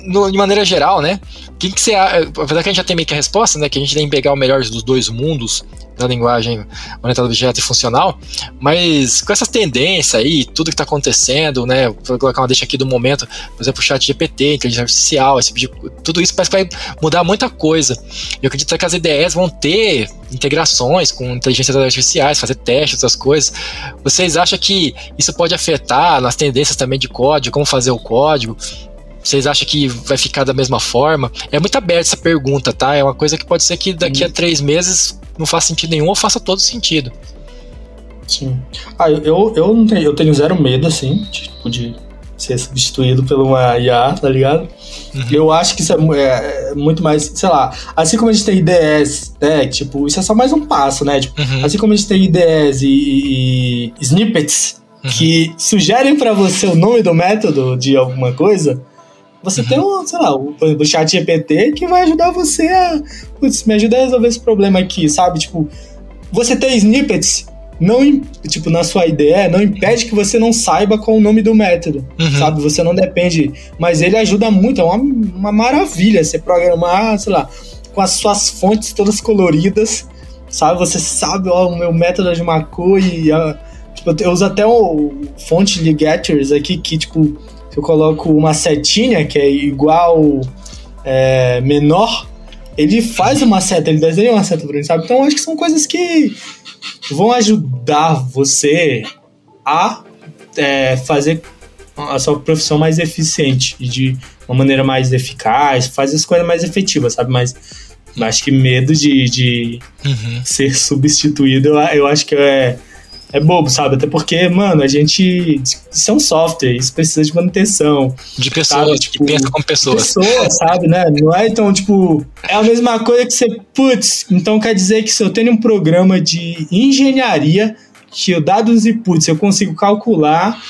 no, de maneira geral, né? Quem que você, apesar que a gente já tem meio que a resposta, né? Que a gente tem que pegar o melhor dos dois mundos da linguagem orientada a objeto e funcional, mas com essas tendências aí, tudo que está acontecendo, né? Vou colocar uma deixa aqui do momento, por exemplo, o chat GPT, inteligência artificial, esse tipo de, tudo isso parece que vai mudar muita coisa. Eu acredito que as ideias vão ter integrações com inteligências artificiais, fazer testes das coisas. Vocês acham que isso pode afetar nas tendências também de código, como fazer o código? Vocês acham que vai ficar da mesma forma? É muito aberta essa pergunta, tá? É uma coisa que pode ser que daqui a três meses não faça sentido nenhum ou faça todo sentido. Sim. Ah, eu, eu, não tenho, eu tenho zero medo, assim, tipo, de ser substituído por uma IA, tá ligado? Uhum. Eu acho que isso é, é, é, muito mais, sei lá, assim como a gente tem IDEs, né, tipo, isso é só mais um passo, né? Tipo, uhum. Assim como a gente tem IDEs e, e, e snippets uhum. que sugerem para você o nome do método de alguma coisa, você tem um, sei lá, o, o chat GPT que vai ajudar você a. Putz, me ajuda a resolver esse problema aqui, sabe? Tipo, você tem snippets, não, tipo, na sua ideia, não impede que você não saiba qual o nome do método, uhum. sabe? Você não depende. Mas ele ajuda muito, é uma, uma maravilha você programar, sei lá, com as suas fontes todas coloridas, sabe? Você sabe, ó, o meu método é de uma cor e. A, tipo, eu uso até o fonte getters aqui que, tipo eu coloco uma setinha que é igual é, menor, ele faz uma seta, ele desenha uma seta pra mim, sabe? Então acho que são coisas que vão ajudar você a é, fazer a sua profissão mais eficiente e de uma maneira mais eficaz, fazer as coisas mais efetivas, sabe? Mas acho que medo de, de uhum. ser substituído, eu, eu acho que é é bobo, sabe? Até porque, mano, a gente. Isso é um software, isso precisa de manutenção. De pessoas, tipo, que pensa como pessoas. Pessoas, sabe, né? Não é então, tipo. É a mesma coisa que você. Putz, então quer dizer que se eu tenho um programa de engenharia, que eu dados e putz, eu consigo calcular.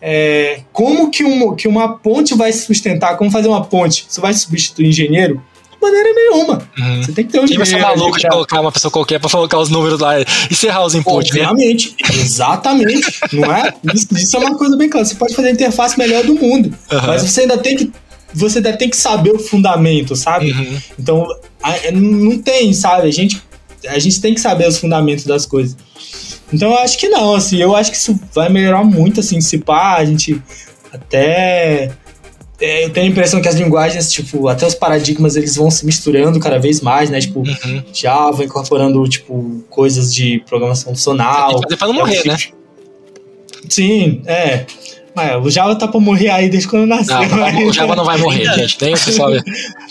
É, como que, um, que uma ponte vai se sustentar, como fazer uma ponte? Você vai substituir engenheiro? Maneira nenhuma. Uhum. Você tem que ter um Quem vai ser maluco de colocar uma pessoa qualquer pra colocar os números lá e encerrar os inputs, né? Obviamente, né? exatamente, não é? Isso, isso, é uma coisa bem clara. Você pode fazer a interface melhor do mundo, uhum. mas você ainda tem que você ainda tem que saber o fundamento, sabe? Uhum. Então, a, não tem, sabe? A gente, a gente tem que saber os fundamentos das coisas. Então, eu acho que não, assim, eu acho que isso vai melhorar muito, assim, se pá, a gente até é, eu tenho a impressão que as linguagens, tipo, até os paradigmas, eles vão se misturando cada vez mais, né? Tipo, uhum. Java incorporando, tipo, coisas de programação funcional. Fazer pra não morrer, né? Sim, é. É, o Java tá pra morrer aí desde quando nasceu. Não, mas... O Java não vai morrer, gente. Tem o pessoal.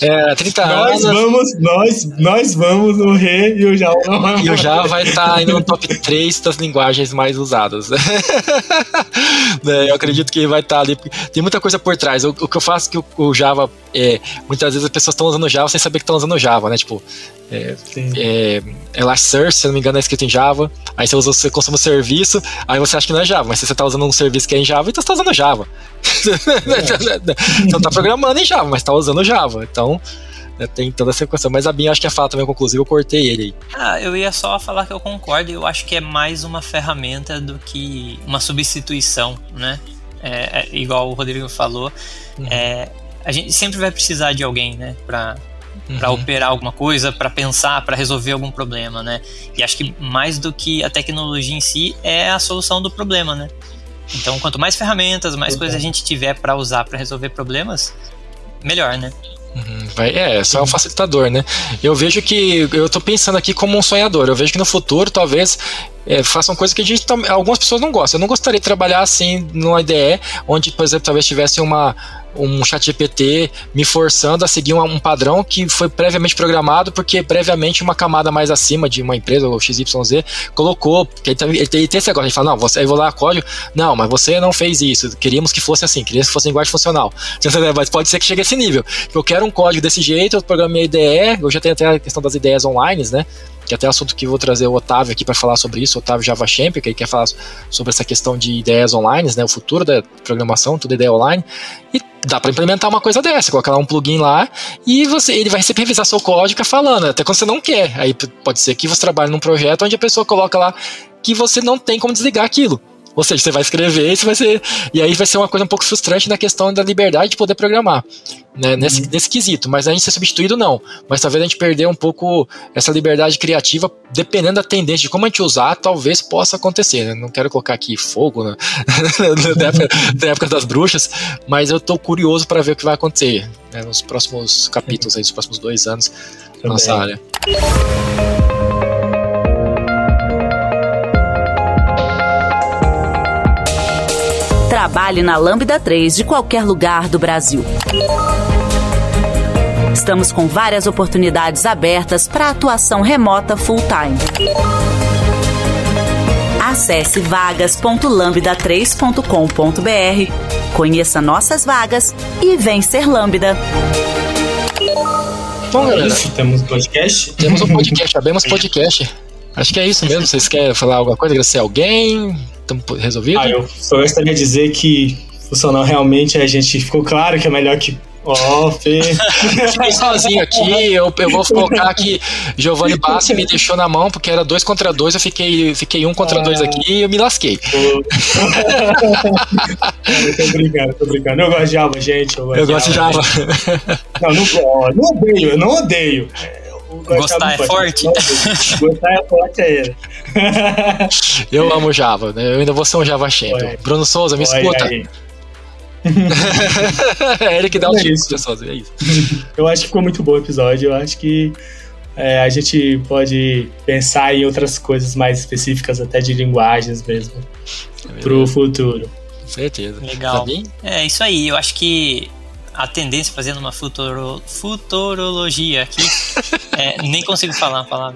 É, 30 nós anos. Vamos, nós, nós vamos morrer e o Java não vai morrer. E o Java vai estar tá indo no top 3 das linguagens mais usadas. né, eu acredito que vai estar tá ali. Tem muita coisa por trás. O, o que eu faço é que o, o Java. É, muitas vezes as pessoas estão usando Java sem saber que estão usando Java, né? Tipo, é, é, Elasticsearch, se não me engano, é escrito em Java. Aí você, usa, você consome o serviço, aí você acha que não é Java, mas se você está usando um serviço que é em Java, então você está usando Java. É. você não está programando em Java, mas está usando Java. Então, né, tem toda essa questão. Mas a Binha acho que é fato também conclusivo, eu cortei ele aí. Ah, eu ia só falar que eu concordo, eu acho que é mais uma ferramenta do que uma substituição, né? É, é, igual o Rodrigo falou, uhum. é, a gente sempre vai precisar de alguém, né, para uhum. para operar alguma coisa, para pensar, para resolver algum problema, né? E acho que mais do que a tecnologia em si é a solução do problema, né? Então, quanto mais ferramentas, mais coisas a gente tiver para usar para resolver problemas, melhor, né? Uhum, vai, é, só é um facilitador, né? Eu vejo que eu tô pensando aqui como um sonhador. Eu vejo que no futuro talvez é, façam coisas que a gente algumas pessoas não gostam. Eu não gostaria de trabalhar assim numa IDE onde, por exemplo, talvez tivesse uma um chat GPT me forçando a seguir um, um, padrão que foi previamente programado, porque previamente uma camada mais acima de uma empresa, ou XYZ, colocou, porque ele, ele, tem, ele tem esse negócio, ele fala, não, você, aí vou lá, código, não, mas você não fez isso, queríamos que fosse assim, queríamos que fosse linguagem funcional. Mas pode ser que chegue a esse nível. Eu quero um código desse jeito, eu programei a IDE, eu já tenho até a questão das ideias online, né? que é até assunto que vou trazer o Otávio aqui para falar sobre isso, o Otávio Java Champion, que ele quer falar sobre essa questão de ideias online, né, o futuro da programação, tudo ideia online, e dá para implementar uma coisa dessa, colocar lá um plugin lá e você, ele vai sempre revisar seu código falando, até quando você não quer. Aí pode ser que você trabalhe num projeto onde a pessoa coloca lá que você não tem como desligar aquilo. Ou seja, você vai escrever e vai ser. E aí vai ser uma coisa um pouco frustrante na questão da liberdade de poder programar. Né, nesse, uhum. nesse quesito, mas a gente ser substituído não. Mas talvez a gente perder um pouco essa liberdade criativa, dependendo da tendência de como a gente usar, talvez possa acontecer. Né? Não quero colocar aqui fogo né? da, época, da, época, das bruxas, mas eu tô curioso para ver o que vai acontecer né, nos próximos capítulos, aí, nos próximos dois anos, na nossa área. Trabalhe na Lambda 3 de qualquer lugar do Brasil. Estamos com várias oportunidades abertas para atuação remota full-time. Acesse vagas.lambda3.com.br, conheça nossas vagas e vem ser Lambda. Bom, galera. Isso, temos um podcast? Temos um podcast, abrimos podcast. Acho que é isso mesmo. Vocês querem falar alguma coisa? Agradecer alguém? Estamos resolvidos? Ah, eu só gostaria de dizer que funcional realmente a gente ficou claro que é melhor que Fê. Fiquei sozinho aqui, eu, eu vou focar que Giovanni Bassi me deixou na mão, porque era dois contra dois, eu fiquei, fiquei um contra ah. dois aqui e eu me lasquei. tô brincando, tô brincando. Eu gosto de Java, gente. Eu gosto, eu gosto de Java. Não, não, não odeio, eu não odeio. Gostar é forte. Gostar é forte é ele. Eu amo Java, né? Eu ainda vou ser um Java Champion. Bruno Souza, me escuta. é ele que dá o é isso. pessoal. É isso. Eu acho que ficou muito bom o episódio. Eu acho que é, a gente pode pensar em outras coisas mais específicas, até de linguagens mesmo, é pro futuro. Com certeza. Legal. Tá é isso aí. Eu acho que a tendência, fazendo uma futuro, futurologia aqui, é, nem consigo falar a palavra,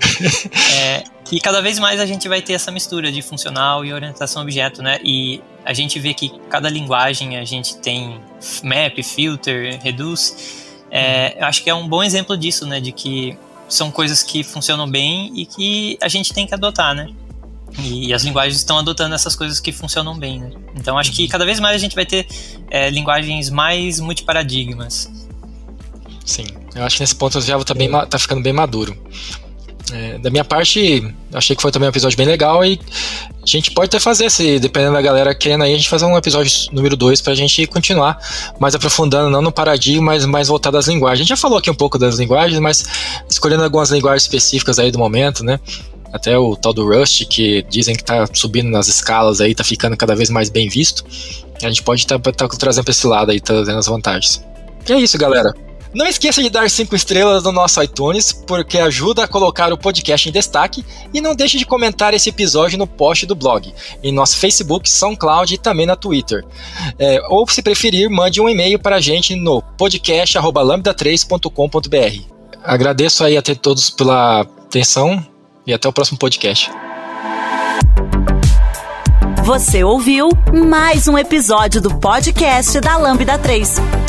é que cada vez mais a gente vai ter essa mistura de funcional e orientação objeto, né? E a gente vê que cada linguagem a gente tem map, filter, reduce. É, eu acho que é um bom exemplo disso, né? De que são coisas que funcionam bem e que a gente tem que adotar, né? E as linguagens estão adotando essas coisas que funcionam bem, né? Então acho que cada vez mais a gente vai ter é, linguagens mais multiparadigmas. Sim, eu acho que nesse ponto o Java tá, bem, tá ficando bem maduro. É, da minha parte, achei que foi também um episódio bem legal e a gente pode até fazer, se dependendo da galera querendo aí, a gente fazer um episódio número 2 pra gente continuar mais aprofundando, não no paradigma, mas mais voltado às linguagens. A gente já falou aqui um pouco das linguagens, mas escolhendo algumas linguagens específicas aí do momento, né? Até o tal do Rust, que dizem que tá subindo nas escalas aí, tá ficando cada vez mais bem visto. A gente pode estar tá, tá trazendo pra esse lado aí, trazendo as vantagens. E é isso, galera. Não esqueça de dar 5 estrelas no nosso iTunes, porque ajuda a colocar o podcast em destaque. E não deixe de comentar esse episódio no post do blog, em nosso Facebook, SoundCloud e também na Twitter. É, ou, se preferir, mande um e-mail para a gente no podcast.lambda3.com.br. Agradeço aí a todos pela atenção e até o próximo podcast. Você ouviu mais um episódio do podcast da Lambda 3.